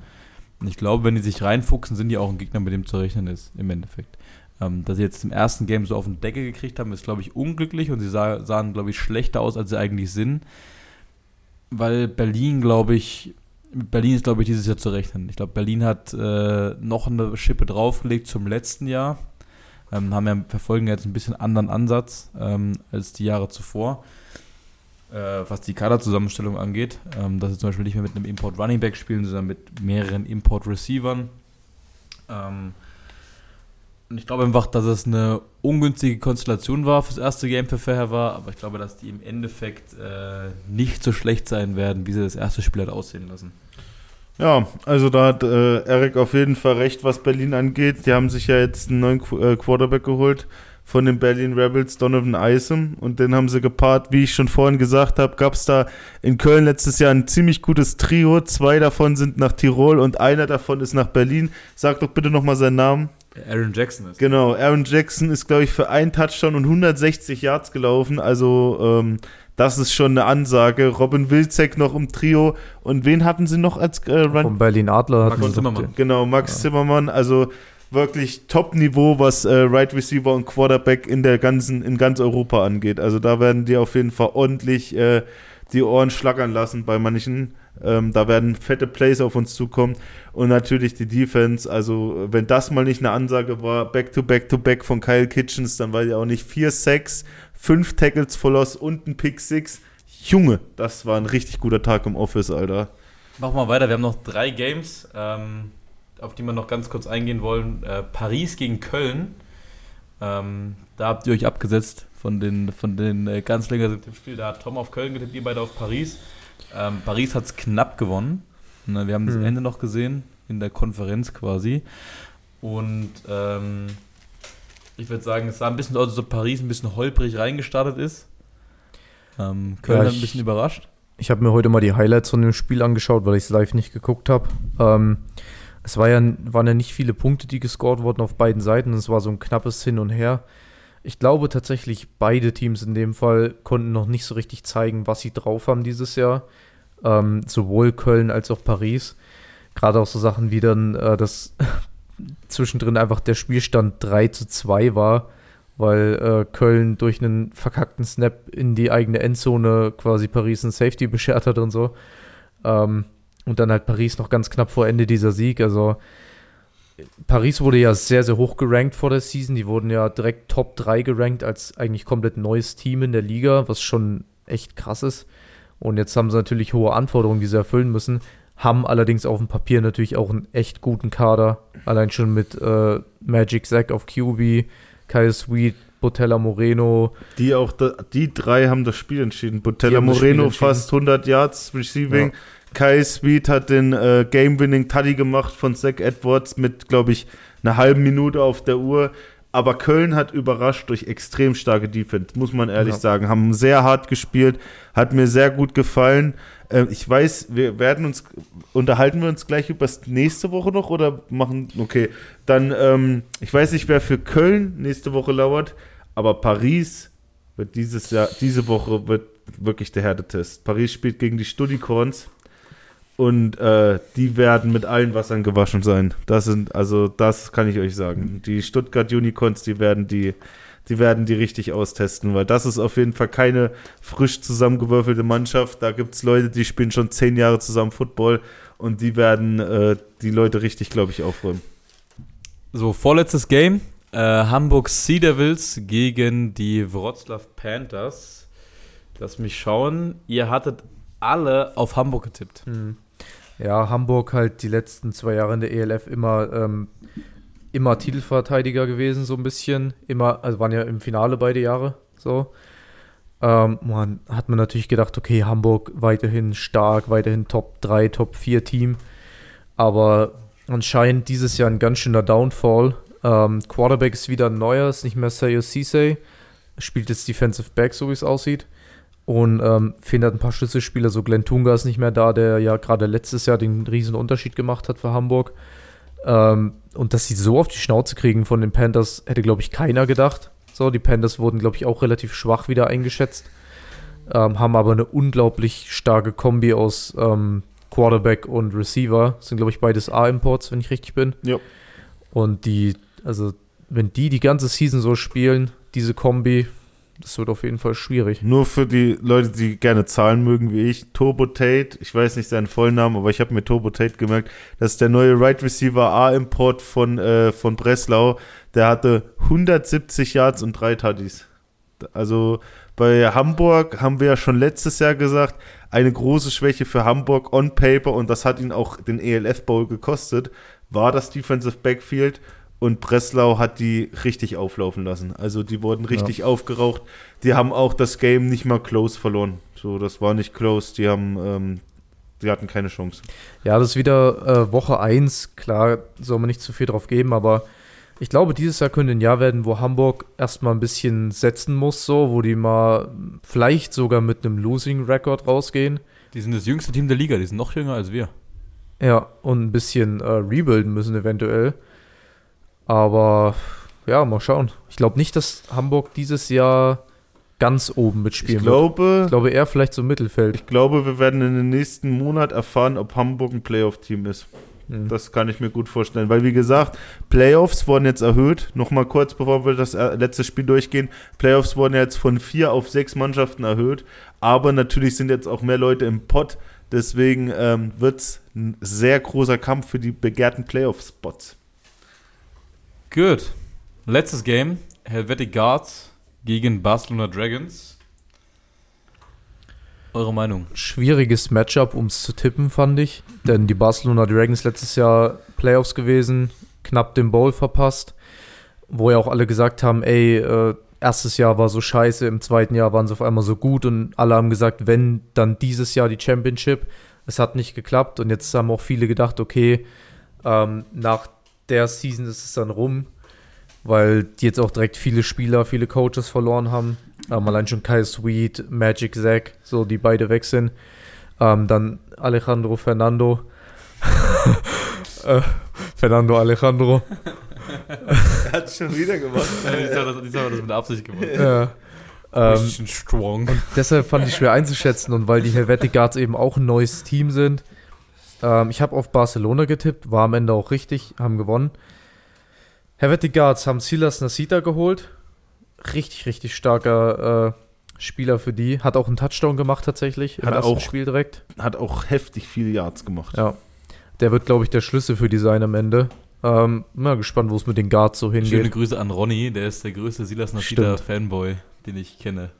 Speaker 2: Und ich glaube, wenn die sich reinfuchsen, sind die auch ein Gegner, mit dem zu rechnen ist, im Endeffekt. Ähm, dass sie jetzt im ersten Game so auf den Deckel gekriegt haben, ist, glaube ich, unglücklich und sie sah, sahen, glaube ich, schlechter aus, als sie eigentlich sind. Weil Berlin, glaube ich, Berlin ist, glaube ich, dieses Jahr zu rechnen. Ich glaube, Berlin hat äh, noch eine Schippe draufgelegt zum letzten Jahr. Ähm, haben ja, verfolgen jetzt ein bisschen anderen Ansatz ähm, als die Jahre zuvor, äh, was die Kaderzusammenstellung angeht. Ähm, dass sie zum Beispiel nicht mehr mit einem Import Running Back spielen, sondern mit mehreren Import Receivern. Ähm, und ich glaube einfach, dass es eine ungünstige Konstellation war fürs erste Game für Fair war, aber ich glaube, dass die im Endeffekt äh, nicht so schlecht sein werden, wie sie das erste Spiel hat aussehen lassen.
Speaker 3: Ja, also da hat äh, Eric auf jeden Fall recht, was Berlin angeht. Die haben sich ja jetzt einen neuen Qu äh, Quarterback geholt von den Berlin Rebels, Donovan Isom. Und den haben sie gepaart, wie ich schon vorhin gesagt habe, gab es da in Köln letztes Jahr ein ziemlich gutes Trio. Zwei davon sind nach Tirol und einer davon ist nach Berlin. Sag doch bitte nochmal seinen Namen.
Speaker 2: Aaron Jackson ist.
Speaker 3: Genau, Aaron Jackson ist, glaube ich, für einen Touchdown und 160 Yards gelaufen. Also, ähm, das ist schon eine Ansage. Robin Wilczek noch im Trio. Und wen hatten sie noch als äh, Run?
Speaker 4: Vom Berlin Adler
Speaker 2: Max
Speaker 4: hatten sie
Speaker 2: Zimmermann.
Speaker 4: noch-
Speaker 3: Genau, Max Zimmermann. Also wirklich Top-Niveau, was äh, Right Receiver und Quarterback in der ganzen, in ganz Europa angeht. Also da werden die auf jeden Fall ordentlich äh, die Ohren schlackern lassen bei manchen. Ähm, da werden fette Plays auf uns zukommen. Und natürlich die Defense. Also, wenn das mal nicht eine Ansage war, Back-to-Back-to-Back von Kyle Kitchens, dann war ja auch nicht 4 Sacks, 5 Tackles for Loss und ein Pick 6. Junge, das war ein richtig guter Tag im Office, Alter.
Speaker 2: Machen wir weiter. Wir haben noch drei Games, ähm, auf die wir noch ganz kurz eingehen wollen. Äh, Paris gegen Köln. Ähm, da habt ihr euch abgesetzt von den, von den äh, ganz längeren Tippspiel. Da hat Tom auf Köln getippt, ihr beide auf Paris. Ähm, Paris hat es knapp gewonnen. Na, wir haben das
Speaker 4: Mhm.
Speaker 2: Ende noch gesehen, in der Konferenz quasi. Und ähm, ich würde sagen, es sah ein bisschen aus, als ob Paris ein bisschen holprig reingestartet ist. Ähm, Köln
Speaker 4: Ja,
Speaker 2: hat ein
Speaker 4: ich-
Speaker 2: bisschen überrascht.
Speaker 4: Ich habe mir heute mal die Highlights von dem Spiel angeschaut, weil ich es live nicht geguckt habe. Ähm, es war ja, waren ja nicht viele Punkte, die gescored wurden auf beiden Seiten. Es war so ein knappes Hin und Her. Ich glaube tatsächlich, beide Teams in dem Fall konnten noch nicht so richtig zeigen, was sie drauf haben dieses Jahr. Ähm, sowohl Köln als auch Paris. Gerade auch so Sachen wie dann, äh, dass zwischendrin einfach der Spielstand 3 zu 2 war, weil äh, Köln durch einen verkackten Snap in die eigene Endzone quasi Paris ein Safety beschert hat und so. Ähm, und dann halt Paris noch ganz knapp vor Ende dieser Sieg. Also Paris wurde ja sehr, sehr hoch gerankt vor der Season. Die wurden ja direkt Top 3 gerankt als eigentlich komplett neues Team in der Liga, was schon echt krass ist. Und jetzt haben sie natürlich hohe Anforderungen, die sie erfüllen müssen. Haben allerdings auf dem Papier natürlich auch einen echt guten Kader. Allein schon mit äh, Magic Zack auf QB, Kyle Sweet, Botella Moreno.
Speaker 3: Die auch, die drei haben das Spiel entschieden. Botella Moreno
Speaker 4: entschieden.
Speaker 3: fast 100 Yards Receiving. Kai Sweet hat den äh, Game-Winning Tuddy gemacht von Zach Edwards mit, glaube ich, einer halben Minute auf der Uhr. Aber Köln hat überrascht durch extrem starke Defense, muss man ehrlich
Speaker 4: Ja.
Speaker 3: sagen. Haben sehr hart gespielt, hat mir sehr gut gefallen. Äh, ich weiß, wir werden uns, unterhalten wir uns gleich über das nächste Woche noch oder machen, okay, dann, ähm, ich weiß nicht, wer für Köln nächste Woche lauert, aber Paris wird dieses Jahr, diese Woche wird wirklich der Härtetest. Paris spielt gegen die Studicorns und äh, die werden mit allen Wassern gewaschen sein. Das sind, also das kann ich euch sagen. Die Stuttgart Unicorns, die werden die, die werden die richtig austesten, weil das ist auf jeden Fall keine frisch zusammengewürfelte Mannschaft. Da gibt es Leute, die spielen schon zehn Jahre zusammen Football und die werden äh, die Leute richtig, glaube ich, aufräumen.
Speaker 2: So, vorletztes Game. Äh, Hamburg Sea Devils gegen die Wroclaw Panthers. Lass mich schauen. Ihr hattet alle auf Hamburg getippt.
Speaker 4: Ja, Hamburg halt die letzten zwei Jahre in der ELF immer, ähm, immer Titelverteidiger gewesen, so ein bisschen. Immer, also waren ja im Finale beide Jahre so. Ähm, man hat man natürlich gedacht, okay, Hamburg weiterhin stark, weiterhin Top 3, Top 4 Team. Aber anscheinend dieses Jahr ein ganz schöner Downfall. Ähm, Quarterback ist wieder ein neuer, ist nicht mehr Sayo Cisse. Spielt jetzt Defensive Back, so wie es aussieht. Und ähm, fehlen halt ein paar Schlüsselspieler. So Glenn Tunga ist nicht mehr da, der ja gerade letztes Jahr den riesen Unterschied gemacht hat für Hamburg. Ähm, und dass sie so auf die Schnauze kriegen von den Panthers, hätte, glaube ich, keiner gedacht. So, die Panthers wurden, glaube ich, auch relativ schwach wieder eingeschätzt. Ähm, haben aber eine unglaublich starke Kombi aus ähm, Quarterback und Receiver. Das sind, glaube ich, beides A-Imports, wenn ich richtig bin.
Speaker 3: Ja.
Speaker 4: Und die, also, wenn die die ganze Season so spielen, diese Kombi, das wird auf jeden Fall schwierig.
Speaker 3: Nur für die Leute, die gerne Zahlen mögen wie ich, Turbo Tate, ich weiß nicht seinen vollen Namen, aber ich habe mir Turbo Tate gemerkt, das ist der neue Right Receiver A-Import von, äh, von Breslau. Der hatte 170 Yards und drei Tuddies. Also bei Hamburg haben wir ja schon letztes Jahr gesagt, eine große Schwäche für Hamburg on paper und das hat ihn auch den ELF Bowl gekostet, war das Defensive Backfield und Breslau hat die richtig auflaufen lassen. Also die wurden richtig aufgeraucht. Die haben auch das Game nicht mal close verloren. So, das war nicht close. Die haben, ähm, die hatten keine Chance.
Speaker 4: Ja, das ist wieder äh, Woche 1. Klar, soll man nicht zu viel drauf geben, aber ich glaube, dieses Jahr könnte ein Jahr werden, wo Hamburg erstmal ein bisschen setzen muss, so, wo die mal vielleicht sogar mit einem Losing Record rausgehen.
Speaker 2: Die sind das jüngste Team der Liga, die sind noch jünger als wir.
Speaker 4: Ja, und ein bisschen äh, rebuilden müssen eventuell. Aber ja, mal schauen. Ich glaube nicht, dass Hamburg dieses Jahr ganz oben
Speaker 3: Ich
Speaker 4: mitspielen wird.
Speaker 3: glaube,
Speaker 4: Ich glaube eher vielleicht so Mittelfeld.
Speaker 3: ich glaube, wir werden in den nächsten Monat erfahren, ob Hamburg ein Playoff-Team ist.
Speaker 4: Hm.
Speaker 3: Das kann ich mir gut vorstellen, weil wie gesagt, Playoffs wurden jetzt erhöht. Nochmal kurz, bevor wir das äh, letzte Spiel durchgehen. Playoffs wurden jetzt von vier auf sechs Mannschaften erhöht, aber natürlich sind jetzt auch mehr Leute im Pott. Deswegen ähm, wird es ein sehr großer Kampf für die begehrten Playoff-Spots.
Speaker 2: Gut. Letztes Game. Helvetic Guards gegen Barcelona Dragons. Eure Meinung?
Speaker 4: Schwieriges Matchup, um es zu tippen, fand ich. Denn die Barcelona Dragons letztes Jahr Playoffs gewesen, knapp den Bowl verpasst. Wo ja auch alle gesagt haben, ey, äh, erstes Jahr war so scheiße, im zweiten Jahr waren sie auf einmal so gut und alle haben gesagt, wenn, dann dieses Jahr die Championship. Es hat nicht geklappt und jetzt haben auch viele gedacht, okay, ähm, nach der Season ist es dann rum, weil die jetzt auch direkt viele Spieler, viele Coaches verloren haben. Ähm, allein schon Kyle Sweet, Magic Zack, so die beide weg sind. Ähm, dann Alejandro Fernando. äh, Fernando Alejandro.
Speaker 3: Er hat schon wieder gemacht.
Speaker 2: Diesmal hat hat das mit Absicht gemacht.
Speaker 4: Ja. Ähm,
Speaker 2: Bisschen strong.
Speaker 4: deshalb fand ich schwer einzuschätzen und weil die Helvetic Guards eben auch ein neues Team sind. Ähm, ich habe auf Barcelona getippt, war am Ende auch richtig, haben gewonnen. Helvetic Guards haben Silas Nasita geholt. Richtig, richtig starker äh, Spieler für die. Hat auch einen Touchdown gemacht tatsächlich im
Speaker 3: Hat
Speaker 4: ersten
Speaker 3: auch-
Speaker 4: Spiel direkt.
Speaker 3: Hat auch heftig viele Yards gemacht.
Speaker 4: Ja. Der wird, glaube ich, der Schlüssel für die sein am Ende. Ähm, mal gespannt, wo es mit den Guards so
Speaker 2: Schöne
Speaker 4: hingeht.
Speaker 2: Grüße an Ronny, der ist der größte Silas
Speaker 4: Stimmt.
Speaker 2: Fanboy, den ich kenne.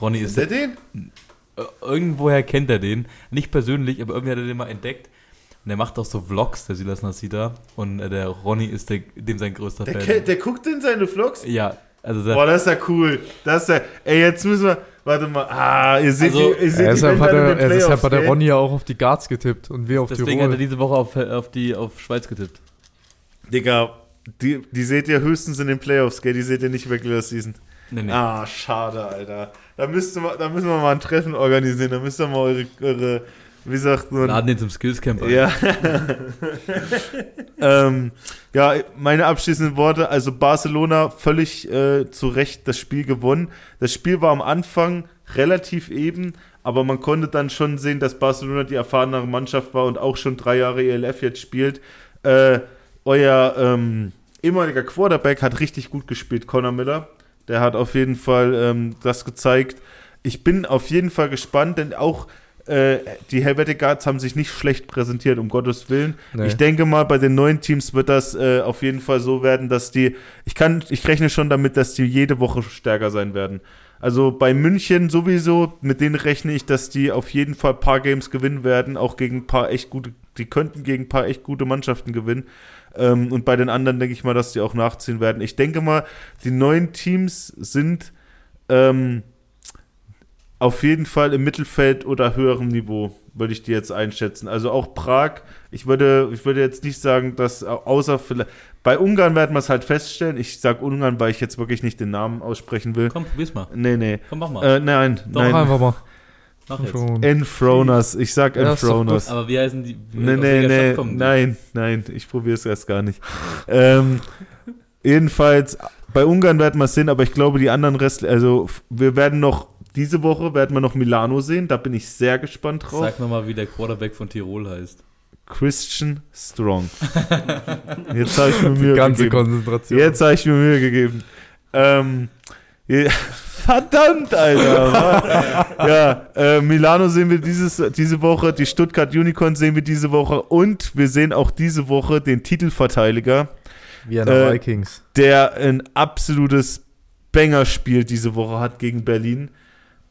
Speaker 2: Ronny ist
Speaker 3: Ist der den?
Speaker 2: Äh, Irgendwoher kennt er den. Nicht persönlich, aber irgendwie hat er den mal entdeckt. Und er macht auch so Vlogs, der Silas Nasida. Und äh, der Ronny ist der, dem sein größter
Speaker 3: Der,
Speaker 2: Fan.
Speaker 3: der guckt in seine Vlogs?
Speaker 2: ja, also der,
Speaker 3: Boah, das ist ja cool. Das ist ja, ey, jetzt müssen wir, warte mal, ah, ihr seht,
Speaker 2: Also,
Speaker 3: die, ihr seht
Speaker 4: Ja, deshalb, hat er,
Speaker 3: in den
Speaker 4: deshalb hat der? Ronny ja auch auf die Guards getippt und wir auf
Speaker 2: deswegen hat er diese Woche auf, auf, die, auf Schweiz getippt.
Speaker 3: Digga, die, die seht ihr höchstens in den Playoffs, gell? Die seht ihr nicht Regular Season.
Speaker 2: Nee, nee.
Speaker 3: Ah, schade, Alter. Da, müsste man, da müssen wir mal ein Treffen organisieren. Da müsst ihr mal eure, eure wie sagt man?
Speaker 2: Laden den zum Skillscamp ein.
Speaker 3: Ja. ähm, ja, meine abschließenden Worte. Also Barcelona völlig äh, zu Recht das Spiel gewonnen. Das Spiel war am Anfang relativ eben, aber man konnte dann schon sehen, dass Barcelona die erfahrenere Mannschaft war und auch schon drei Jahre ELF jetzt spielt. Äh, euer ähm, ehemaliger Quarterback hat richtig gut gespielt, Conor Miller. Der hat auf jeden Fall ähm, das gezeigt. Ich bin auf jeden Fall gespannt, denn auch äh, die Helvetic Guards haben sich nicht schlecht präsentiert, um Gottes Willen.
Speaker 4: Nee.
Speaker 3: Ich denke mal, bei den neuen Teams wird das äh, auf jeden Fall so werden, dass die, ich kann, ich rechne schon damit, dass die jede Woche stärker sein werden. Also bei München sowieso, mit denen rechne ich, dass die auf jeden Fall ein paar Games gewinnen werden, auch gegen ein paar echt gute, die könnten gegen ein paar echt gute Mannschaften gewinnen. Ähm, und bei den anderen denke ich mal, dass die auch nachziehen werden. Ich denke mal, die neuen Teams sind ähm, auf jeden Fall im Mittelfeld oder höherem Niveau, würde ich die jetzt einschätzen. Also auch Prag, ich würde, ich würde jetzt nicht sagen, dass au- außer vielleicht, bei Ungarn werden wir es halt feststellen. Ich sage Ungarn, weil ich jetzt wirklich nicht den Namen aussprechen will.
Speaker 2: Komm, probier's mal.
Speaker 3: Nee, nee.
Speaker 2: Komm, mach mal.
Speaker 3: Äh, nein,
Speaker 2: Doch,
Speaker 3: nein.
Speaker 4: einfach mal.
Speaker 2: Mach jetzt.
Speaker 3: Enthroners, ich sag
Speaker 4: Ja,
Speaker 3: Enthroners.
Speaker 2: Aber wie heißen die?
Speaker 3: Nee,
Speaker 2: aus
Speaker 3: nee, nee,
Speaker 2: Stadt kommen
Speaker 3: nein, nein, ich probiere es erst gar nicht. ähm, jedenfalls, bei Ungarn werden wir es sehen, aber ich glaube, die anderen Rest, also wir werden noch, diese Woche werden wir noch Milano sehen, da bin ich sehr gespannt drauf.
Speaker 2: Sag nochmal, wie der Quarterback von Tirol heißt.
Speaker 3: Christian Strong. Jetzt habe ich mir Mühe
Speaker 4: Die ganze
Speaker 3: gegeben.
Speaker 4: Konzentration.
Speaker 3: Jetzt habe ich mir Mühe gegeben. Ähm, verdammt, Alter. ja, äh, Milano sehen wir dieses, diese Woche, die Stuttgart Unicorns sehen wir diese Woche und wir sehen auch diese Woche den Titelverteidiger,
Speaker 4: Vienna
Speaker 3: äh,
Speaker 4: Vikings.
Speaker 3: der ein absolutes Banger-Spiel diese Woche hat gegen Berlin.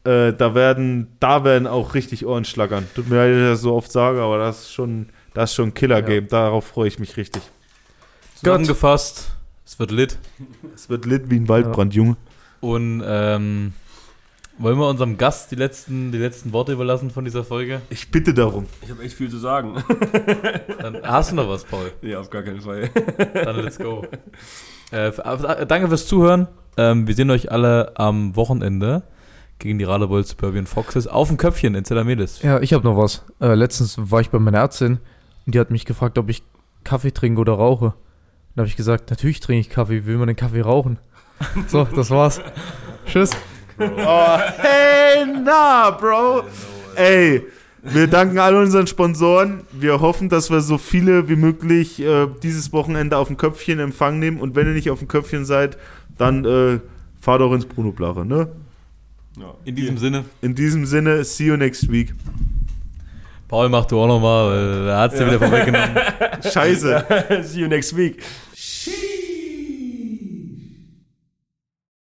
Speaker 3: Äh, da werden, da werden auch richtig Ohren schlackern. Tut mir leid, dass ich das so oft sage, aber das ist schon, das ist schon ein Killer-Game. Darauf freue ich mich richtig.
Speaker 2: Zusammengefasst, es wird lit.
Speaker 3: Es wird lit wie ein Waldbrand, Junge.
Speaker 2: Und ähm, wollen wir unserem Gast die letzten, die letzten Worte überlassen von dieser Folge?
Speaker 3: Ich bitte darum.
Speaker 5: Ich habe echt viel zu sagen.
Speaker 2: Dann hast du noch was, Paul.
Speaker 5: nee, auf gar keinen Fall.
Speaker 2: Dann let's go. Äh, äh, danke fürs Zuhören. Ähm, wir sehen euch alle am Wochenende gegen die Radebeul Suburban Foxes auf dem Köpfchen in Zellamelis.
Speaker 4: Ja, ich habe noch was. Äh, letztens war ich bei meiner Ärztin und die hat mich gefragt, ob ich Kaffee trinke oder rauche. Dann habe ich gesagt, natürlich trinke ich Kaffee, wie will man den Kaffee rauchen? So, das war's. Tschüss.
Speaker 3: Oh, hey, na, Bro. Ey, wir danken all unseren Sponsoren. Wir hoffen, dass wir so viele wie möglich äh, dieses Wochenende auf dem Köpfchen Empfang nehmen. Und wenn ihr nicht auf dem Köpfchen seid, dann äh, fahrt auch ins Bruno Blache, ne?
Speaker 5: Ja.
Speaker 2: In diesem Sinne,
Speaker 3: In diesem Sinne, see you next week.
Speaker 2: Paul, mach du auch nochmal, weil er hat es dir wieder vorweggenommen.
Speaker 3: Scheiße.
Speaker 5: See you next week.